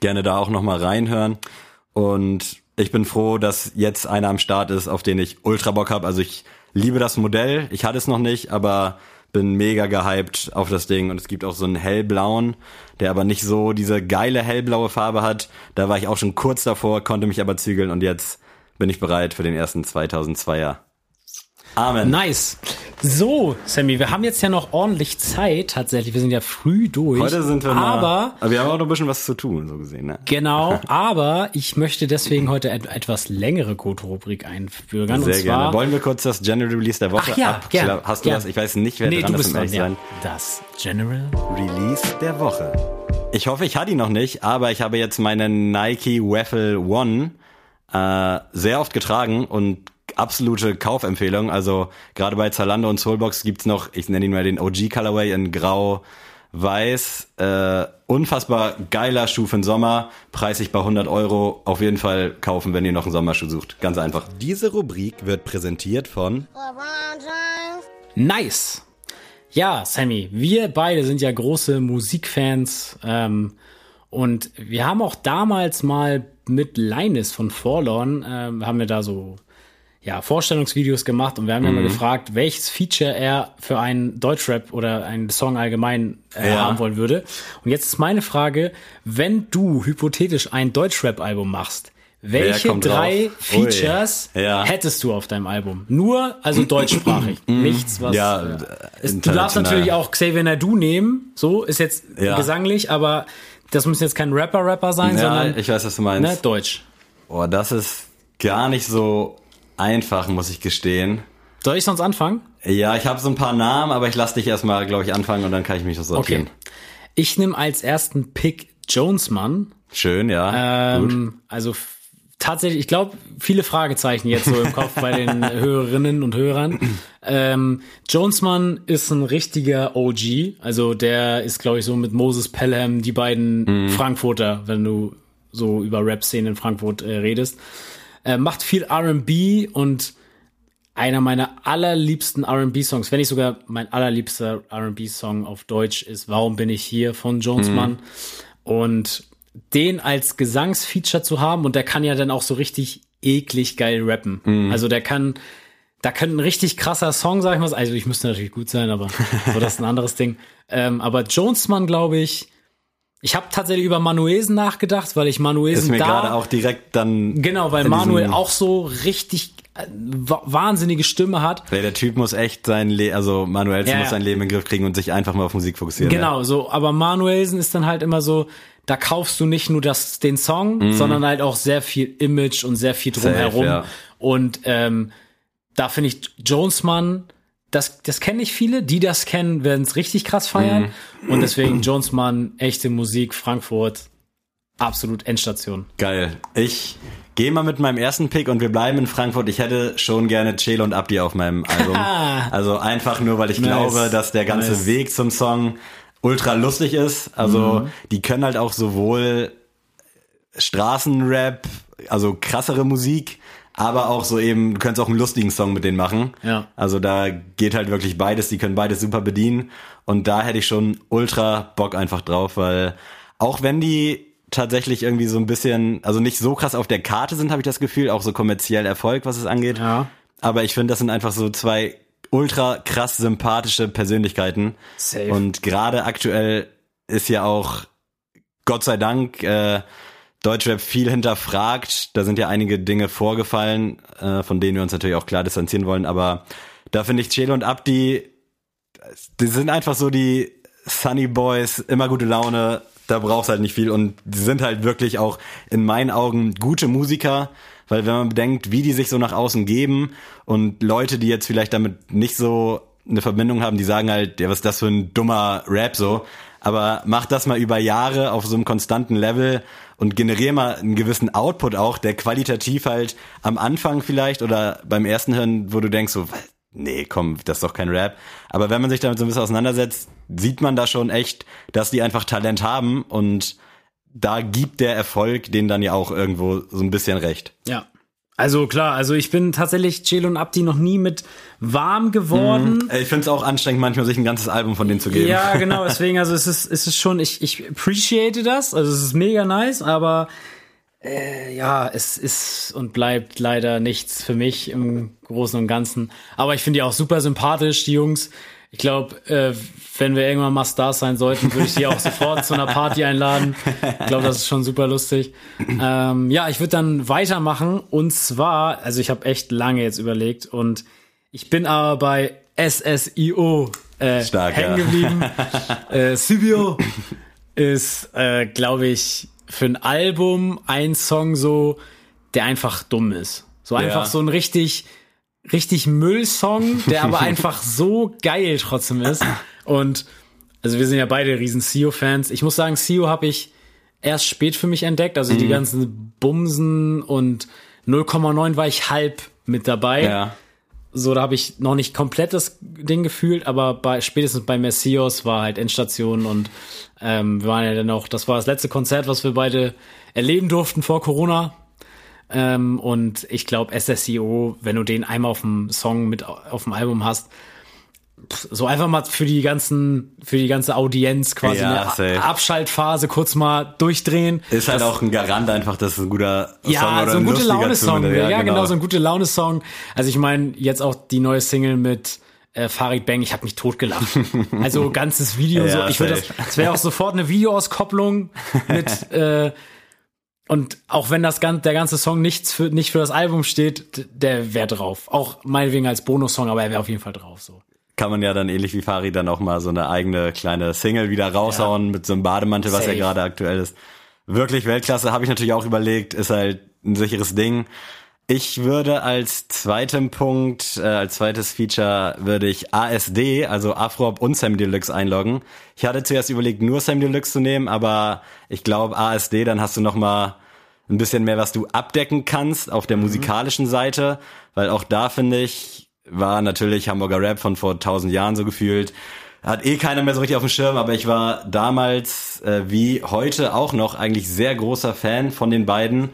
Gerne da auch noch mal reinhören. Und ich bin froh, dass jetzt einer am Start ist, auf den ich ultra Bock habe. Also ich liebe das Modell. Ich hatte es noch nicht, aber bin mega gehypt auf das Ding. Und es gibt auch so einen hellblauen, der aber nicht so diese geile hellblaue Farbe hat. Da war ich auch schon kurz davor, konnte mich aber zügeln und jetzt bin ich bereit für den ersten 2002er. Amen. Nice. So, Sammy, wir haben jetzt ja noch ordentlich Zeit tatsächlich. Wir sind ja früh durch. Heute sind wir mal, Aber aber wir haben auch noch ein bisschen was zu tun, so gesehen. Ne? Genau, aber ich möchte deswegen heute et etwas längere Code-Rubrik einbürgern. Sehr zwar, gerne. Wollen wir kurz das General Release der Woche Ach ja, ab? gern, Hast du gern. das? Ich weiß nicht, wer nee, dran du ist, bist um dran, ehrlich ja. sein. Das General. Release der Woche. Ich hoffe, ich hatte ihn noch nicht, aber ich habe jetzt meine Nike Waffle One äh, sehr oft getragen und absolute Kaufempfehlung. Also gerade bei Zalando und Soulbox gibt's noch, ich nenne ihn mal den OG Colorway in Grau Weiß. Äh, unfassbar geiler Schuh für den Sommer. Preisig bei 100 Euro. Auf jeden Fall kaufen, wenn ihr noch einen Sommerschuh sucht. Ganz einfach. Diese Rubrik wird präsentiert von. Nice. Ja, Sammy, wir beide sind ja große Musikfans ähm, und wir haben auch damals mal mit Linus von Forlorn, ähm, haben wir da so ja, Vorstellungsvideos gemacht und wir haben ja mal gefragt, welches Feature er für einen Deutschrap oder einen Song allgemein äh, Ja. haben wollen würde. Und jetzt ist meine Frage, wenn du hypothetisch ein Deutschrap-Album machst, welche drei drauf? Features Ja. hättest du auf deinem Album? Nur, also deutschsprachig. Nichts, was. Ja, äh, ist, du darfst natürlich auch Xavier Nadu nehmen. So ist jetzt Ja. gesanglich, aber das muss jetzt kein Rapper-Rapper sein, Ja, sondern ich weiß, was du meinst. ne, Deutsch. Oh, das ist gar nicht so einfach, muss ich gestehen. Soll ich sonst anfangen? Ja, ich habe so ein paar Namen, aber ich lass dich erstmal, glaube ich, anfangen und dann kann ich mich noch sortieren. Okay. Ich nehme als ersten Pick Jonesmann. Schön, ja. Gut. Ähm, also tatsächlich, ich glaube, viele Fragezeichen jetzt so im Kopf bei den Hörerinnen und Hörern. Ähm, Jonesmann ist ein richtiger OG. Also der ist, glaube ich, so mit Moses Pelham die beiden Frankfurter, wenn du so über Rap-Szenen in Frankfurt äh, redest. Äh, macht viel R&B und einer meiner allerliebsten R&B-Songs, wenn nicht sogar mein allerliebster R&B-Song auf Deutsch ist Warum bin ich hier von Jones Mann. Und den als Gesangsfeature zu haben und der kann ja dann auch so richtig eklig geil rappen. Also der kann, da könnte ein richtig krasser Song, sag ich mal, also ich müsste natürlich gut sein, aber so das ist ein anderes Ding. Ähm, aber Jonesmann, glaube ich, ich habe tatsächlich über Manuesen nachgedacht, weil ich Manuesen Ist mir da gerade auch direkt dann. Genau, weil Manuel auch so richtig äh, wa- wahnsinnige Stimme hat. Ey, der Typ muss echt sein Leben, also Manuel Ja, muss ja. sein Leben in den Griff kriegen und sich einfach mal auf Musik fokussieren. Genau, so, aber Manuelsen ist dann halt immer so, da kaufst du nicht nur das, den Song, sondern halt auch sehr viel Image und sehr viel drumherum. Mhm. ja. Und ähm, da finde ich Jonesmann, das, das kennen nicht viele, die das kennen, werden es richtig krass feiern. Mhm. Und deswegen Jonesmann, echte Musik, Frankfurt, absolut Endstation. Geil. Ich gehe mal mit meinem ersten Pick und wir bleiben in Frankfurt. Ich hätte schon gerne Chelo und Abdi auf meinem Album. also einfach nur, weil ich Nice. glaube, dass der ganze Nice. Weg zum Song ultra lustig ist. Also die können halt auch sowohl Straßenrap, also krassere Musik, aber auch so eben, du könntest auch einen lustigen Song mit denen machen. Ja. Also da geht halt wirklich beides, die können beides super bedienen. Und da hätte ich schon ultra Bock einfach drauf, weil auch wenn die tatsächlich irgendwie so ein bisschen, also nicht so krass auf der Karte sind, habe ich das Gefühl, auch so kommerziell Erfolg, was es angeht. Ja. Aber ich finde, das sind einfach so zwei ultra krass sympathische Persönlichkeiten. Safe. Und gerade aktuell ist ja auch, Gott sei Dank, äh, Deutschrap viel hinterfragt. Da sind ja einige Dinge vorgefallen, äh, von denen wir uns natürlich auch klar distanzieren wollen. Aber da finde ich Chelo und Abdi, die sind einfach so die Sunny Boys, immer gute Laune. Da brauchst halt nicht viel und die sind halt wirklich auch in meinen Augen gute Musiker, weil wenn man bedenkt, wie die sich so nach außen geben und Leute, die jetzt vielleicht damit nicht so eine Verbindung haben, die sagen halt, ja, was ist das für ein dummer Rap so, aber mach das mal über Jahre auf so einem konstanten Level und generier mal einen gewissen Output auch, der qualitativ halt am Anfang vielleicht oder beim ersten Hören, wo du denkst so, nee, komm, das ist doch kein Rap. Aber wenn man sich damit so ein bisschen auseinandersetzt, sieht man da schon echt, dass die einfach Talent haben und da gibt der Erfolg denen dann ja auch irgendwo so ein bisschen recht. Ja. Also klar, also ich bin tatsächlich Chelo und Abdi noch nie mit warm geworden. Ich finde es auch anstrengend, manchmal sich ein ganzes Album von denen zu geben. Ja, genau, deswegen, also es ist, es ist schon, ich, ich appreciate das, also es ist mega nice, aber äh, ja, es ist und bleibt leider nichts für mich im Großen und Ganzen. Aber ich finde die auch super sympathisch, die Jungs. Ich glaube, äh, wenn wir irgendwann mal Stars sein sollten, würde ich die auch sofort zu einer Party einladen. Ich glaube, das ist schon super lustig. Ähm, ja, ich würde dann weitermachen und zwar, also ich habe echt lange jetzt überlegt und Ich bin aber bei SSIO äh, Stark, hängen ja. geblieben. äh, Sibio ist, äh, glaube ich, für ein Album ein Song so, der einfach dumm ist. So einfach Ja. so ein richtig, richtig Müllsong, der aber einfach so geil trotzdem ist. Und also wir sind ja beide riesen Sio-Fans. Ich muss sagen, Sio habe ich erst spät für mich entdeckt. Also Mhm. die ganzen Bumsen und 0,9 war ich halb mit dabei. Ja. So, da habe ich noch nicht komplett das Ding gefühlt, aber bei, spätestens bei Messios war halt Endstation und ähm, wir waren ja dann auch, das war das letzte Konzert, was wir beide erleben durften vor Corona. Ähm, und ich glaube, SSIO, wenn du den einmal auf dem Song mit auf dem Album hast, so einfach mal für die ganzen, für die ganze Audienz quasi Ja, eine. Abschaltphase kurz mal durchdrehen. Ist halt auch ein Garant einfach, dass es ein guter Song Ja, oder so ein gute lustiger Laune-Song. zumindest. Ja, genau. so ein gute Laune-Song. Also ich meine, jetzt auch die neue Single mit äh, Farid Bang, ich habe mich totgelacht. Also ganzes Video Ja, so. Ich würde das, das wäre auch sofort eine Videoauskopplung mit äh, und auch wenn das gan- der ganze Song nichts für nicht für das Album steht, der wäre drauf. Auch meinetwegen als Bonussong, aber er wäre auf jeden Fall drauf. So. Kann man ja dann ähnlich wie Farid dann auch mal so eine eigene kleine Single wieder raushauen mit so einem Bademantel, was ja Safe. gerade aktuell ist. Wirklich Weltklasse, habe ich natürlich auch überlegt, ist halt ein sicheres Ding. Ich würde als zweiten Punkt, äh, als zweites Feature würde ich ASD, also Afrop und Sam Deluxe einloggen. Ich hatte zuerst überlegt, nur Sam Deluxe zu nehmen, aber ich glaube ASD, dann hast du noch mal ein bisschen mehr, was du abdecken kannst auf der musikalischen Seite, weil auch da finde ich, war natürlich Hamburger Rap von vor tausend Jahren so gefühlt. Hat eh keiner mehr so richtig auf dem Schirm, aber ich war damals äh, wie heute auch noch eigentlich sehr großer Fan von den beiden.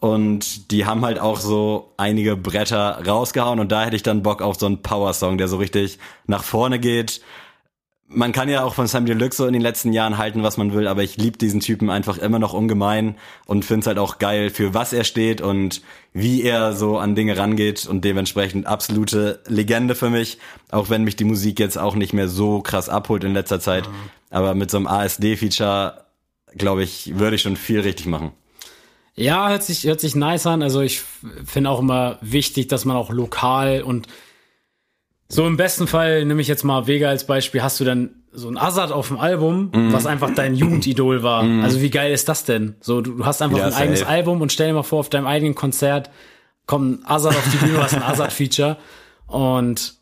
Und die haben halt auch so einige Bretter rausgehauen und da hätte ich dann Bock auf so einen Power-Song, der so richtig nach vorne geht. Man kann ja auch von Sam Deluxe so in den letzten Jahren halten, was man will, aber ich liebe diesen Typen einfach immer noch ungemein und finde es halt auch geil, für was er steht und wie er so an Dinge rangeht und dementsprechend absolute Legende für mich, auch wenn mich die Musik jetzt auch nicht mehr so krass abholt in letzter Zeit. Aber mit so einem ASD-Feature, glaube ich, würde ich schon viel richtig machen. Ja, hört sich, hört sich nice an. Also ich finde auch immer wichtig, dass man auch lokal und so im besten Fall, nehme ich jetzt mal Vega als Beispiel, hast du dann so ein Azad auf dem Album, Mhm. was einfach dein Jugendidol war. Also wie geil ist das denn? So, du, du hast einfach Ja, ein eigenes safe. Album und stell dir mal vor, auf deinem eigenen Konzert kommt ein Azad auf die Bühne, du hast ein Azad-Feature. Und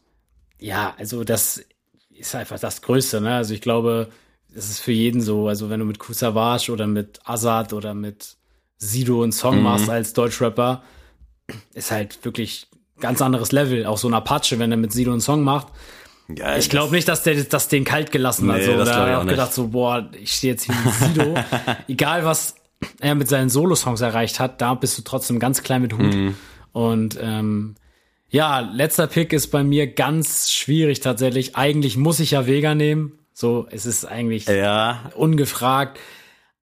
ja, also das ist einfach das Größte, ne? Also ich glaube, das ist für jeden so. Also wenn du mit Kusavage oder mit Azad oder mit Sido einen Song machst als Deutschrapper, ist halt wirklich ganz anderes Level. Auch so ein Apache, wenn er mit Sido einen Song macht. Ja, Ich glaube nicht, dass der das den kalt gelassen hat. Nee, So. das hat ich er auch auch nicht. gedacht, so, boah, ich stehe jetzt hier mit Sido. Egal, was er mit seinen Solo-Songs erreicht hat, da bist du trotzdem ganz klein mit Hut. Mhm. Und ähm, ja, letzter Pick ist bei mir ganz schwierig tatsächlich. Eigentlich muss ich ja Vega nehmen. So, es ist eigentlich ja, ungefragt.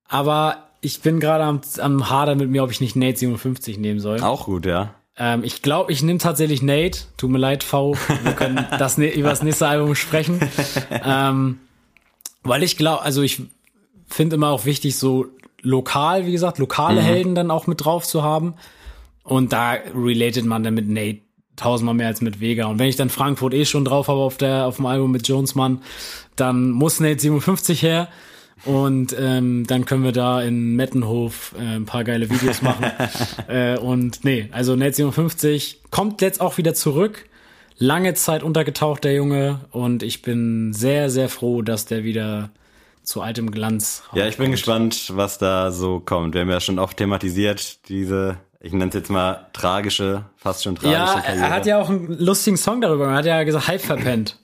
Aber ich bin gerade am, am Hader mit mir, ob ich nicht Nate 57 nehmen soll. auch gut, ja. Ähm, ich glaube, ich nehme tatsächlich Nate. Tut mir leid, V. Wir können das über das nächste Album sprechen. ähm, weil ich glaube, also ich finde immer auch wichtig, so lokal, wie gesagt, lokale Helden dann auch mit drauf zu haben. Und da relatet man dann mit Nate tausendmal mehr als mit Vega. Und wenn ich dann Frankfurt eh schon drauf habe auf der auf dem Album mit Jonesmann, dann muss Nate 57 her. Und ähm, dann können wir da in Mettenhof äh, ein paar geile Videos machen. äh, und nee, also Nate 57 kommt jetzt auch wieder zurück. Lange Zeit untergetaucht, der Junge. Und ich bin sehr, sehr froh, dass der wieder zu altem Glanz Ja, ich bin kommt. gespannt, was da so kommt. Wir haben ja schon oft thematisiert, diese, ich nenne es jetzt mal tragische, fast schon tragische Ja, Karriere. er hat ja auch einen lustigen Song darüber. Er hat ja gesagt, Hype verpennt.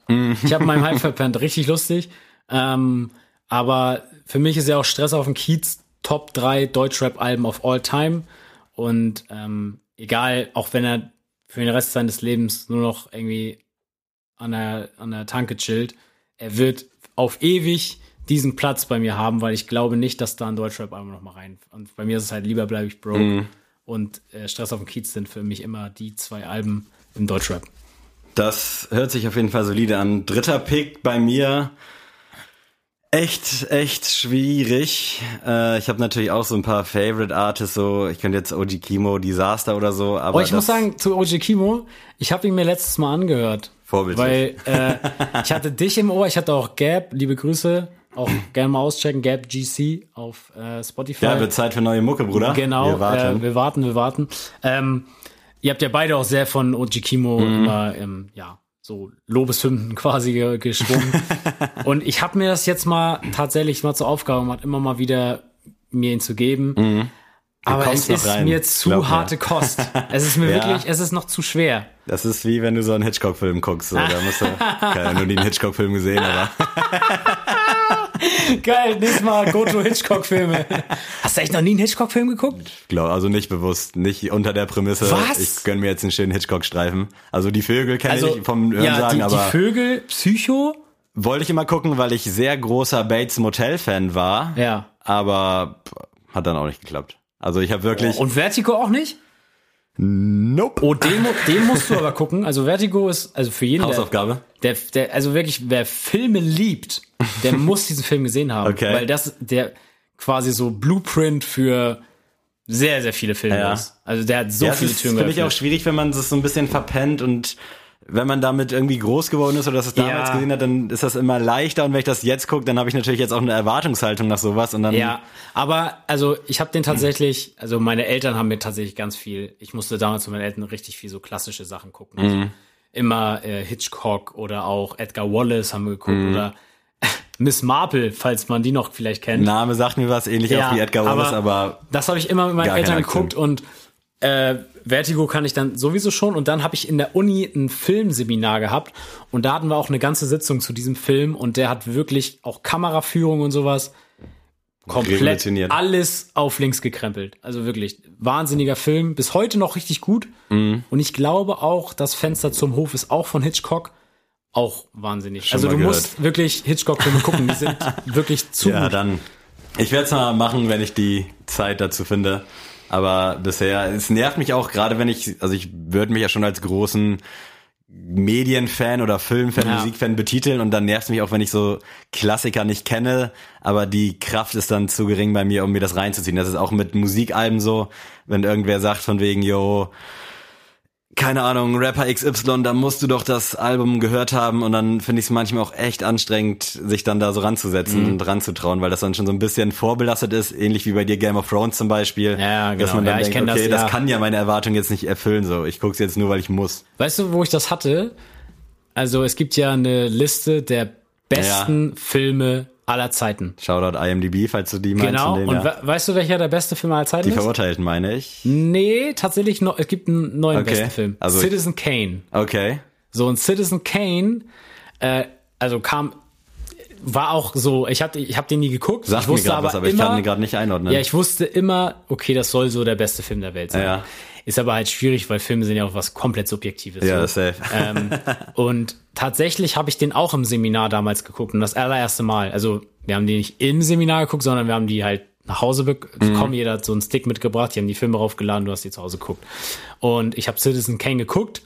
ich habe meinen Hype verpennt. Richtig lustig. Ähm, aber für mich ist ja auch Stress auf dem Kiez Top 3 Deutschrap-Alben of all time. Und ähm, egal, auch wenn er für den Rest seines Lebens nur noch irgendwie an der, an der Tanke chillt, er wird auf ewig diesen Platz bei mir haben, weil ich glaube nicht, dass da ein Deutschrap-Album noch mal rein. Und bei mir ist es halt lieber bleibe ich broke. Und äh, Stress auf dem Kiez sind für mich immer die zwei Alben im Deutschrap. Das hört sich auf jeden Fall solide an. Dritter Pick bei mir. Echt, echt schwierig. Äh, ich habe natürlich auch so ein paar Favorite Artists, so ich könnte jetzt Oji Kimo, Disaster oder so, aber Oh, ich muss sagen, zu Oji Kimo, ich habe ihn mir letztes Mal angehört. Vorbildlich. Weil äh, ich hatte dich im Ohr, ich hatte auch Gab, liebe Grüße, auch gerne mal auschecken, Gab GC auf äh, Spotify. ja, wird Zeit für neue Mucke, Bruder. Genau, Wir warten. Äh, wir warten, wir warten. Ähm, ihr habt ja beide auch sehr von Oji Kimo Mhm. immer, ähm, ja, so Lobeshymnen quasi ge- geschwungen. Und ich habe mir das jetzt mal tatsächlich mal zur Aufgabe gemacht, immer mal wieder mir ihn zu geben. Aber Mhm. kommst es ist rein, mir zu glaub mir. harte Kost. Es ist mir Ja. wirklich, es ist noch zu schwer. Das ist wie wenn du so einen Hitchcock-Film guckst. So. Da musst du, keine nur den Hitchcock-Film gesehen, aber Geil, nächstes Mal Goto Hitchcock-Filme. Hast du echt noch nie einen Hitchcock-Film geguckt? glaub, also nicht bewusst, nicht unter der Prämisse, Was? ich gönn mir jetzt einen schönen Hitchcock-Streifen. Also die Vögel kenne Also, ich vom Hören ja, sagen, die, aber die Vögel, Psycho, wollte ich immer gucken, weil ich sehr großer Bates Motel-Fan war. ja. Aber hat dann auch nicht geklappt. Also ich habe wirklich. Und Vertigo auch nicht? Nope. Oh, den, den musst du aber gucken. Also Vertigo ist, also für jeden, Hausaufgabe. der, der, also wirklich, wer Filme liebt, der muss diesen Film gesehen haben. Okay. Weil das der quasi so Blueprint für sehr, sehr viele Filme Ja. ist. Also der hat so ja, viele ist, Türen finde ich auch geöffnet. schwierig, wenn man es so ein bisschen verpennt und wenn man damit irgendwie groß geworden ist oder das damals Ja. gesehen hat, dann ist das immer leichter und wenn ich das jetzt gucke, dann habe ich natürlich jetzt auch eine Erwartungshaltung nach sowas und dann Ja, aber also ich habe den tatsächlich, also meine Eltern haben mir tatsächlich ganz viel, ich musste damals mit meinen Eltern richtig viel so klassische Sachen gucken. Also Mhm. immer äh, Hitchcock oder auch Edgar Wallace haben wir geguckt Mhm. oder Miss Marple, falls man die noch vielleicht kennt. Name sagt mir was, ähnlich auch wie Edgar Wallace, aber, das habe ich immer mit meinen Eltern geguckt und äh, Vertigo kann ich dann sowieso schon und dann habe ich in der Uni ein Filmseminar gehabt und da hatten wir auch eine ganze Sitzung zu diesem Film und der hat wirklich auch Kameraführung und sowas komplett alles auf links gekrempelt. Also wirklich wahnsinniger Film, bis heute noch richtig gut Mhm. und ich glaube auch, das Fenster zum Hof ist auch von Hitchcock. Auch wahnsinnig. Schon also du gehört. musst wirklich Hitchcock-Filme gucken, die sind wirklich zu ja, gut. dann. Ich werde es mal machen, wenn ich die Zeit dazu finde. Aber bisher, es nervt mich auch, gerade wenn ich, also ich würde mich ja schon als großen Medienfan oder Filmfan, Ja. Musikfan betiteln und dann nervt es mich auch, wenn ich so Klassiker nicht kenne, aber die Kraft ist dann zu gering bei mir, um mir das reinzuziehen. Das ist auch mit Musikalben so, wenn irgendwer sagt von wegen, yo, keine Ahnung, Rapper XY, da musst du doch das Album gehört haben und dann finde ich es manchmal auch echt anstrengend, sich dann da so ranzusetzen Mhm. und ranzutrauen, weil das dann schon so ein bisschen vorbelastet ist, ähnlich wie bei dir Game of Thrones zum Beispiel. Ja, Dass genau. man dann Ja, ich denkt, das, okay, das, ja. kann ja meine Erwartung jetzt nicht erfüllen, so. Ich gucke es jetzt nur, weil ich muss. Weißt du, wo ich das hatte? Also es gibt ja eine Liste der besten Filme aller Zeiten. Shoutout IMDb, falls du die meinst. Genau. denen, Und ja. we weißt du, welcher der beste Film aller Zeiten Die ist? Verurteilten, meine ich. Nee, tatsächlich noch, es gibt einen neuen Okay. besten Film. Also- Citizen Kane. Okay. So, und Citizen Kane, äh, also kam, war auch so, ich hab, ich hab den nie geguckt. Sag ich mir wusste gerade aber was, aber ich immer, kann den gerade nicht einordnen. Ja, ich wusste immer, okay, das soll so der beste Film der Welt sein. Ja. Ist aber halt schwierig, weil Filme sind ja auch was komplett Subjektives. ja, safe. ähm, und tatsächlich habe ich den auch im Seminar damals geguckt und das allererste Mal. Also wir haben die nicht im Seminar geguckt, sondern wir haben die halt nach Hause bekommen. Jeder hat so einen Stick mitgebracht, die haben die Filme raufgeladen, du hast die zu Hause geguckt. Und ich habe Citizen Kane geguckt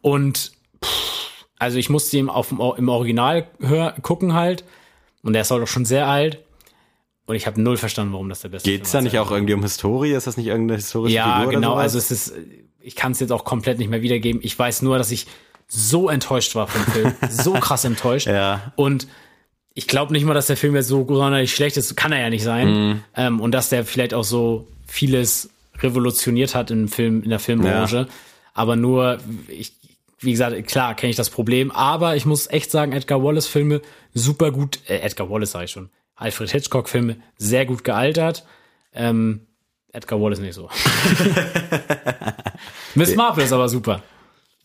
und pff, also ich musste ihn auf, im Original hör, gucken halt und der ist halt auch schon sehr alt und ich habe null verstanden, warum das der beste Geht's Film da nicht auch irgendwie um Historie? Ist das nicht irgendeine historische ja, Figur oder genau. Also es ist, ich kann es jetzt auch komplett nicht mehr wiedergeben. Ich weiß nur, dass ich so enttäuscht war vom Film, so krass enttäuscht. Ja. Und ich glaube nicht mal, dass der Film jetzt so sonderlich schlecht ist, kann er ja nicht sein. Mhm. Ähm, und dass der vielleicht auch so vieles revolutioniert hat im Film, in der Filmbranche. Aber nur, ich, wie gesagt, klar kenne ich das Problem, aber ich muss echt sagen, Edgar Wallace Filme super gut, äh, Edgar Wallace sage ich schon, Alfred Hitchcock Filme sehr gut gealtert. Ähm, Edgar Wallace nicht so. Miss Marple ist aber super.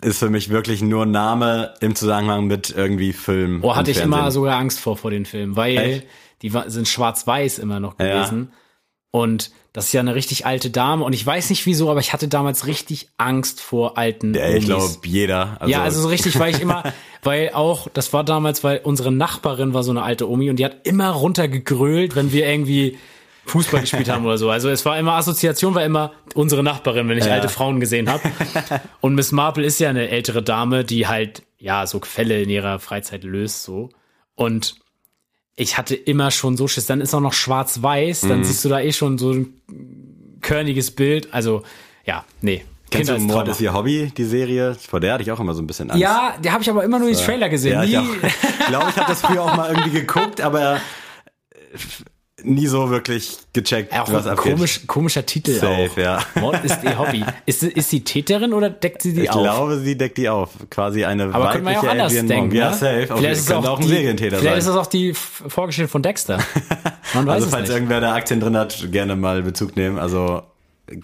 ist für mich wirklich nur Name im Zusammenhang mit irgendwie Film. Oh, hatte ich immer Fernsehen. sogar Angst vor, vor den Filmen, weil Echt? die sind schwarz-weiß immer noch Ja. Und das ist ja eine richtig alte Dame und ich weiß nicht wieso, aber ich hatte damals richtig Angst vor alten Ja, ich glaube, jeder. Also, ja, also so richtig, weil ich immer, weil auch, das war damals, weil unsere Nachbarin war so eine alte Omi und die hat immer runtergegrölt, wenn wir irgendwie Fußball gespielt haben oder so. Also es war immer, Assoziation war immer unsere Nachbarin, wenn ich Ja. alte Frauen gesehen habe. Und Miss Marple ist ja eine ältere Dame, die halt, ja, so Fälle in ihrer Freizeit löst, so. Und ich hatte immer schon so Schiss. Dann ist auch noch schwarz-weiß, Mhm. dann siehst du da eh schon so ein körniges Bild. Also, ja, nee. Kennst du Mord ist ihr Hobby, die Serie? Vor der hatte ich auch immer so ein bisschen Angst. Ja, der habe ich aber immer nur die Trailer gesehen. Ja, ich Nie. Ich glaube, ich habe das früher auch mal irgendwie geguckt, aber äh, nie so wirklich gecheckt, auch was abgeht. komisch, komischer Titel Safe, auch. ja. Mord ist ihr Hobby. Ist, sie- ist sie Täterin oder deckt sie die Ich auf? glaube, sie deckt die auf. Quasi eine aber können wir ja auch weibliche anders Adrienne denken. Monk. Ja, ne? safe. Vielleicht jeden ist es auch ein die- Serientäter Vielleicht sein. ist das auch die Vorgeschichte von Dexter. Man weiß Also es falls nicht. irgendwer da Aktien drin hat, gerne mal Bezug nehmen. Also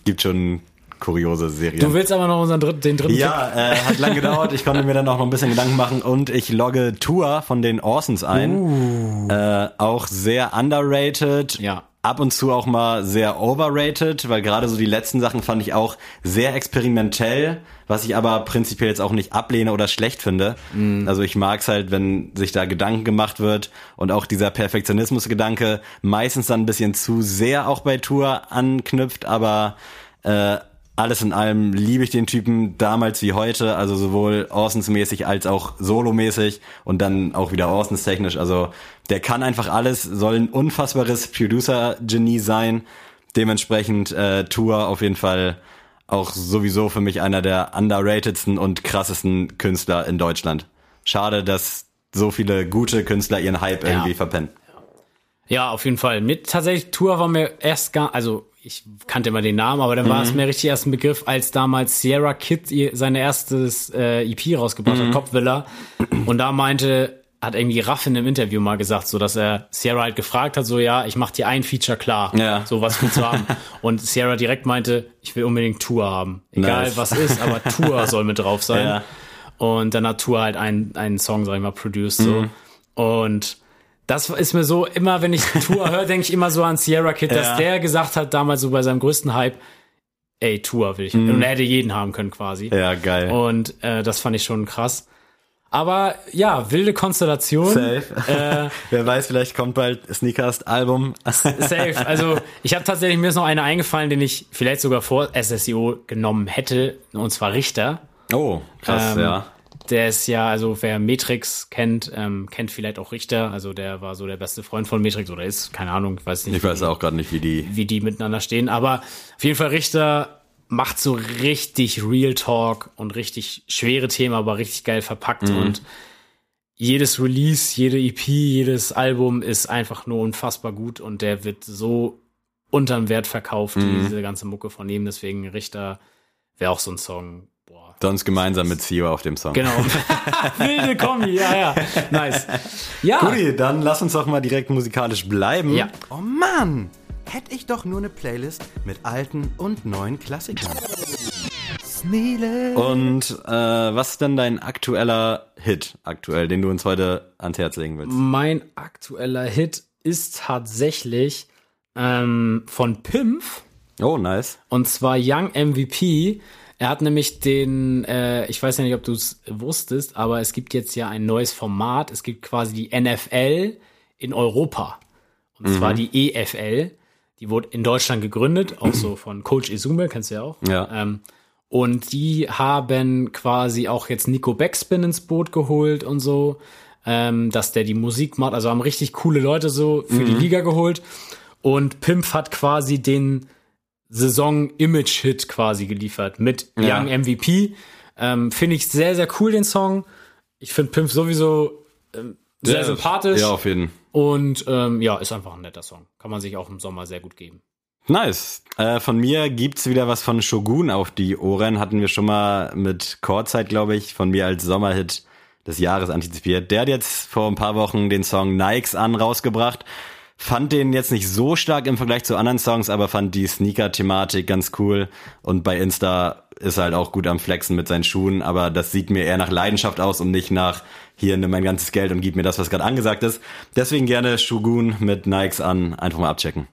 gibt schon kuriose Serien. Du willst aber noch unseren dritten, den dritten Ja, äh, hat lang gedauert. Ich konnte mir dann auch noch ein bisschen Gedanken machen und ich logge Tour von den Orsons ein. Äh, auch sehr underrated. Ja. Ab und zu auch mal sehr overrated, weil gerade so die letzten Sachen fand ich auch sehr experimentell, was ich aber prinzipiell jetzt auch nicht ablehne oder schlecht finde. Also ich mag's halt, wenn sich da Gedanken gemacht wird und auch dieser Perfektionismusgedanke meistens dann ein bisschen zu sehr auch bei Tour anknüpft, aber äh, alles in allem liebe ich den Typen damals wie heute, also sowohl Orsons-mäßig als auch solomäßig und dann auch wieder Orsons-technisch. Also der kann einfach alles, soll ein unfassbares Producer-Genie sein. Dementsprechend äh, Tour auf jeden Fall auch sowieso für mich einer der underratedsten und krassesten Künstler in Deutschland. Schade, dass so viele gute Künstler ihren Hype irgendwie verpennen. Ja, auf jeden Fall. Mit tatsächlich Tour war mir erst gar, also ich kannte immer den Namen, aber dann war Mhm. es mir richtig erst ein Begriff, als damals Sierra Kid ihr sein erstes äh, EP rausgebracht Mhm. hat, Top Villa. Und da meinte, hat irgendwie Raffin im Interview mal gesagt, so dass er Sierra halt gefragt hat, so ja, ich mach dir ein Feature klar, Ja. so was willst du haben. Und Sierra direkt meinte, ich will unbedingt Tour haben, egal Nice. was ist, aber Tour soll mit drauf sein. Ja. Und dann hat Tour halt einen, einen Song, sag ich mal, produced so. Mhm. Und das ist mir so, immer wenn ich Tour höre, denke ich immer so an Sierra Kid, dass Ja. der gesagt hat, damals so bei seinem größten Hype, ey, Tour will ich. Und er hätte jeden haben können quasi. Mhm. Ja, geil. Und äh, das fand ich schon krass. Aber ja, wilde Konstellation. Safe. Äh, Wer weiß, vielleicht kommt bald Sneakers-Album. Safe. Also ich habe tatsächlich, mir ist noch einer eingefallen, den ich vielleicht sogar vor SSIO genommen hätte, und zwar Richter. Oh, krass, Ähm, ja. Der ist ja, also wer Matrix kennt, ähm, kennt vielleicht auch Richter. Also der war so der beste Freund von Matrix oder ist, keine Ahnung, ich weiß nicht, Ich weiß auch gerade nicht, wie die. wie die miteinander stehen. Aber auf jeden Fall Richter macht so richtig Real Talk und richtig schwere Themen, aber richtig geil verpackt. Und jedes Release, jede EP, jedes Album ist einfach nur unfassbar gut und der wird so unterm Wert verkauft, diese ganze Mucke von ihm. Deswegen Richter wäre auch so ein Song. Sonst gemeinsam mit CEO auf dem Song. Genau. Wilde Kombi, ja, ja. Nice. Ja. Guti, dann lass uns doch mal direkt musikalisch bleiben. Ja. Oh Mann! Hätte ich doch nur eine Playlist mit alten und neuen Klassikern. Sneele. Und äh, was ist denn dein aktueller Hit aktuell, den du uns heute ans Herz legen willst? Mein aktueller Hit ist tatsächlich ähm, von Pimpf Oh, nice. und zwar Young MVP. Er hat nämlich den, äh, ich weiß ja nicht, ob du es wusstest, aber es gibt jetzt ja ein neues Format. Es gibt quasi die NFL in Europa. Und zwar die EFL. Die wurde in Deutschland gegründet, auch so von Coach Izume, kennst du ja auch. Ja. Ähm, und die haben quasi auch jetzt Nico Backspin ins Boot geholt und so, ähm, dass der die Musik macht. Also haben richtig coole Leute so für die Liga geholt. Und Pimp hat quasi den Saison-Image-Hit quasi geliefert mit Ja. Young MVP. Ähm, finde ich sehr, sehr cool, den Song. Ich finde Pimp sowieso ähm, sehr Ja, sympathisch. Ja, auf jeden Fall. Und ähm, ja, ist einfach ein netter Song. Kann man sich auch im Sommer sehr gut geben. Nice. Äh, von mir gibt's wieder was von Shogun auf die Ohren. Hatten wir schon mal mit Chorzeit, glaube ich, von mir als Sommerhit des Jahres antizipiert. Der hat jetzt vor ein paar Wochen den Song Nikes an rausgebracht. Fand den jetzt nicht so stark im Vergleich zu anderen Songs, aber fand die Sneaker-Thematik ganz cool. Und bei Insta ist er halt auch gut am Flexen mit seinen Schuhen, aber das sieht mir eher nach Leidenschaft aus und nicht nach hier nimm mein ganzes Geld und gib mir das, was gerade angesagt ist. Deswegen gerne Shogun mit Nikes an, einfach mal abchecken.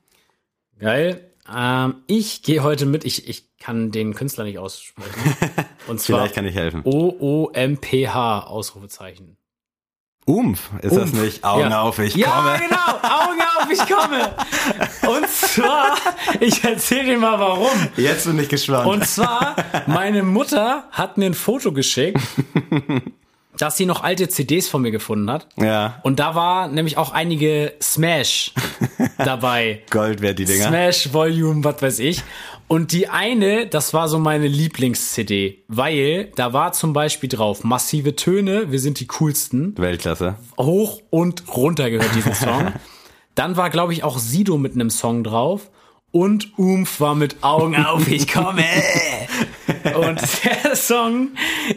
Geil. Ähm, ich gehe heute mit, ich, ich kann den Künstler nicht aussprechen. Und zwar Vielleicht kann ich helfen. O-O-M-P-H, Ausrufezeichen. Umf, ist das Umf. nicht? Augen Ja. auf, ich ja, komme. genau, Augen auf, ich komme. Und zwar, ich erzähle dir mal warum. Jetzt bin ich gespannt. Und zwar, meine Mutter hat mir ein Foto geschickt dass sie noch alte CDs von mir gefunden hat. Ja. Und da war nämlich auch einige Smash dabei. Gold wert die Dinger. Smash Volume, was weiß ich. Und die eine, das war so meine Lieblings-CD, weil da war zum Beispiel drauf massive Töne, wir sind die coolsten, Weltklasse. hoch und runter gehört diesen Song. Dann war, glaube ich, auch Sido mit einem Song drauf. Und Umf war mit Augen auf, ich komme. Und der Song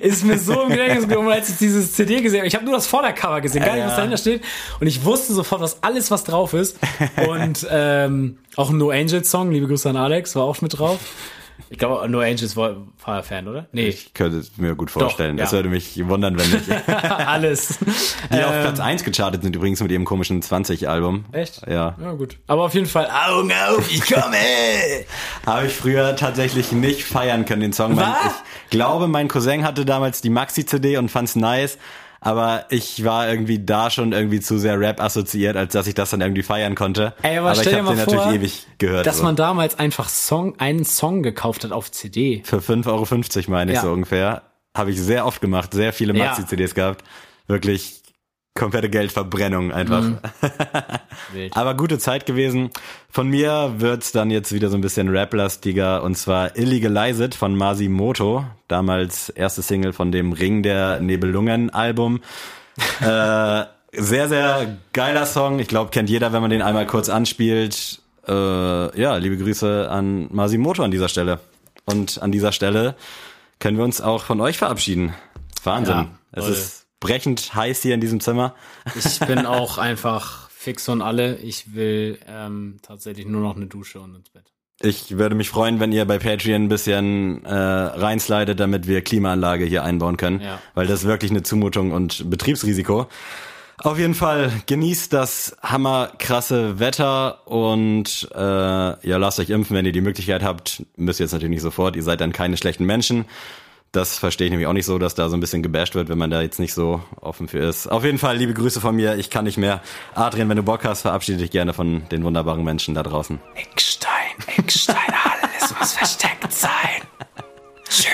ist mir so im Gedächtnis gekommen, als ich dieses CD gesehen habe. Ich habe nur das Vordercover gesehen, gar nicht, was dahinter steht. Und ich wusste sofort, was alles, was drauf ist. Und ähm, auch ein No Angels Song, liebe Grüße an Alex, war auch mit drauf. Ich glaube, No Angels war, war Fan, oder? Nee, Ich könnte es mir gut vorstellen. ja. Das würde mich wundern, wenn nicht. alles. Die auf Platz 1 gechartet sind übrigens mit ihrem komischen 20-Album. Echt? Ja. Ja, gut. Aber auf jeden Fall, Augen auf, ich komme. Habe ich früher tatsächlich nicht feiern können, den Song. Was? ich glaube, mein Cousin hatte damals die Maxi-CD und fand's nice. Aber ich war irgendwie da schon irgendwie zu sehr Rap assoziiert, als dass ich das dann irgendwie feiern konnte. Ey, aber, ich stell dir hab mal den vor, natürlich ewig gehört. dass so. man damals einfach Song, einen Song gekauft hat auf CD. Für 5,50 Euro meine ich Ja. so ungefähr. Habe ich sehr oft gemacht, sehr viele Ja. Maxi-CDs gehabt. Wirklich komplette Geldverbrennung einfach. Mhm. Aber gute Zeit gewesen. Von mir wird's dann jetzt wieder so ein bisschen Rap-lastiger und zwar Illegalized von Masimoto. Damals erste Single von dem Ring der Nebelungen-Album. äh, sehr, sehr geiler Song. Ich glaube, kennt jeder, wenn man den einmal kurz anspielt. Äh, ja, liebe Grüße an Masimoto an dieser Stelle. Und an dieser Stelle können wir uns auch von euch verabschieden. Wahnsinn. Ja, es ist brechend heiß hier in diesem Zimmer. Ich bin auch einfach fix und alle. Ich will ähm, tatsächlich nur noch eine Dusche und ins Bett. Ich würde mich freuen, wenn ihr bei Patreon ein bisschen äh, reinslidet, damit wir Klimaanlage hier einbauen können, Ja. weil das ist wirklich eine Zumutung und Betriebsrisiko. Auf jeden Fall genießt das hammerkrasse Wetter und äh, ja, lasst euch impfen, wenn ihr die Möglichkeit habt. Müsst ihr jetzt natürlich nicht sofort, ihr seid dann keine schlechten Menschen. Das verstehe ich nämlich auch nicht so, dass da so ein bisschen gebasht wird, wenn man da jetzt nicht so offen für ist. Auf jeden Fall liebe Grüße von mir. Ich kann nicht mehr. Adrian, wenn du Bock hast, verabschiede dich gerne von den wunderbaren Menschen da draußen. Eckstein, Eckstein, alles muss versteckt sein. Tschö.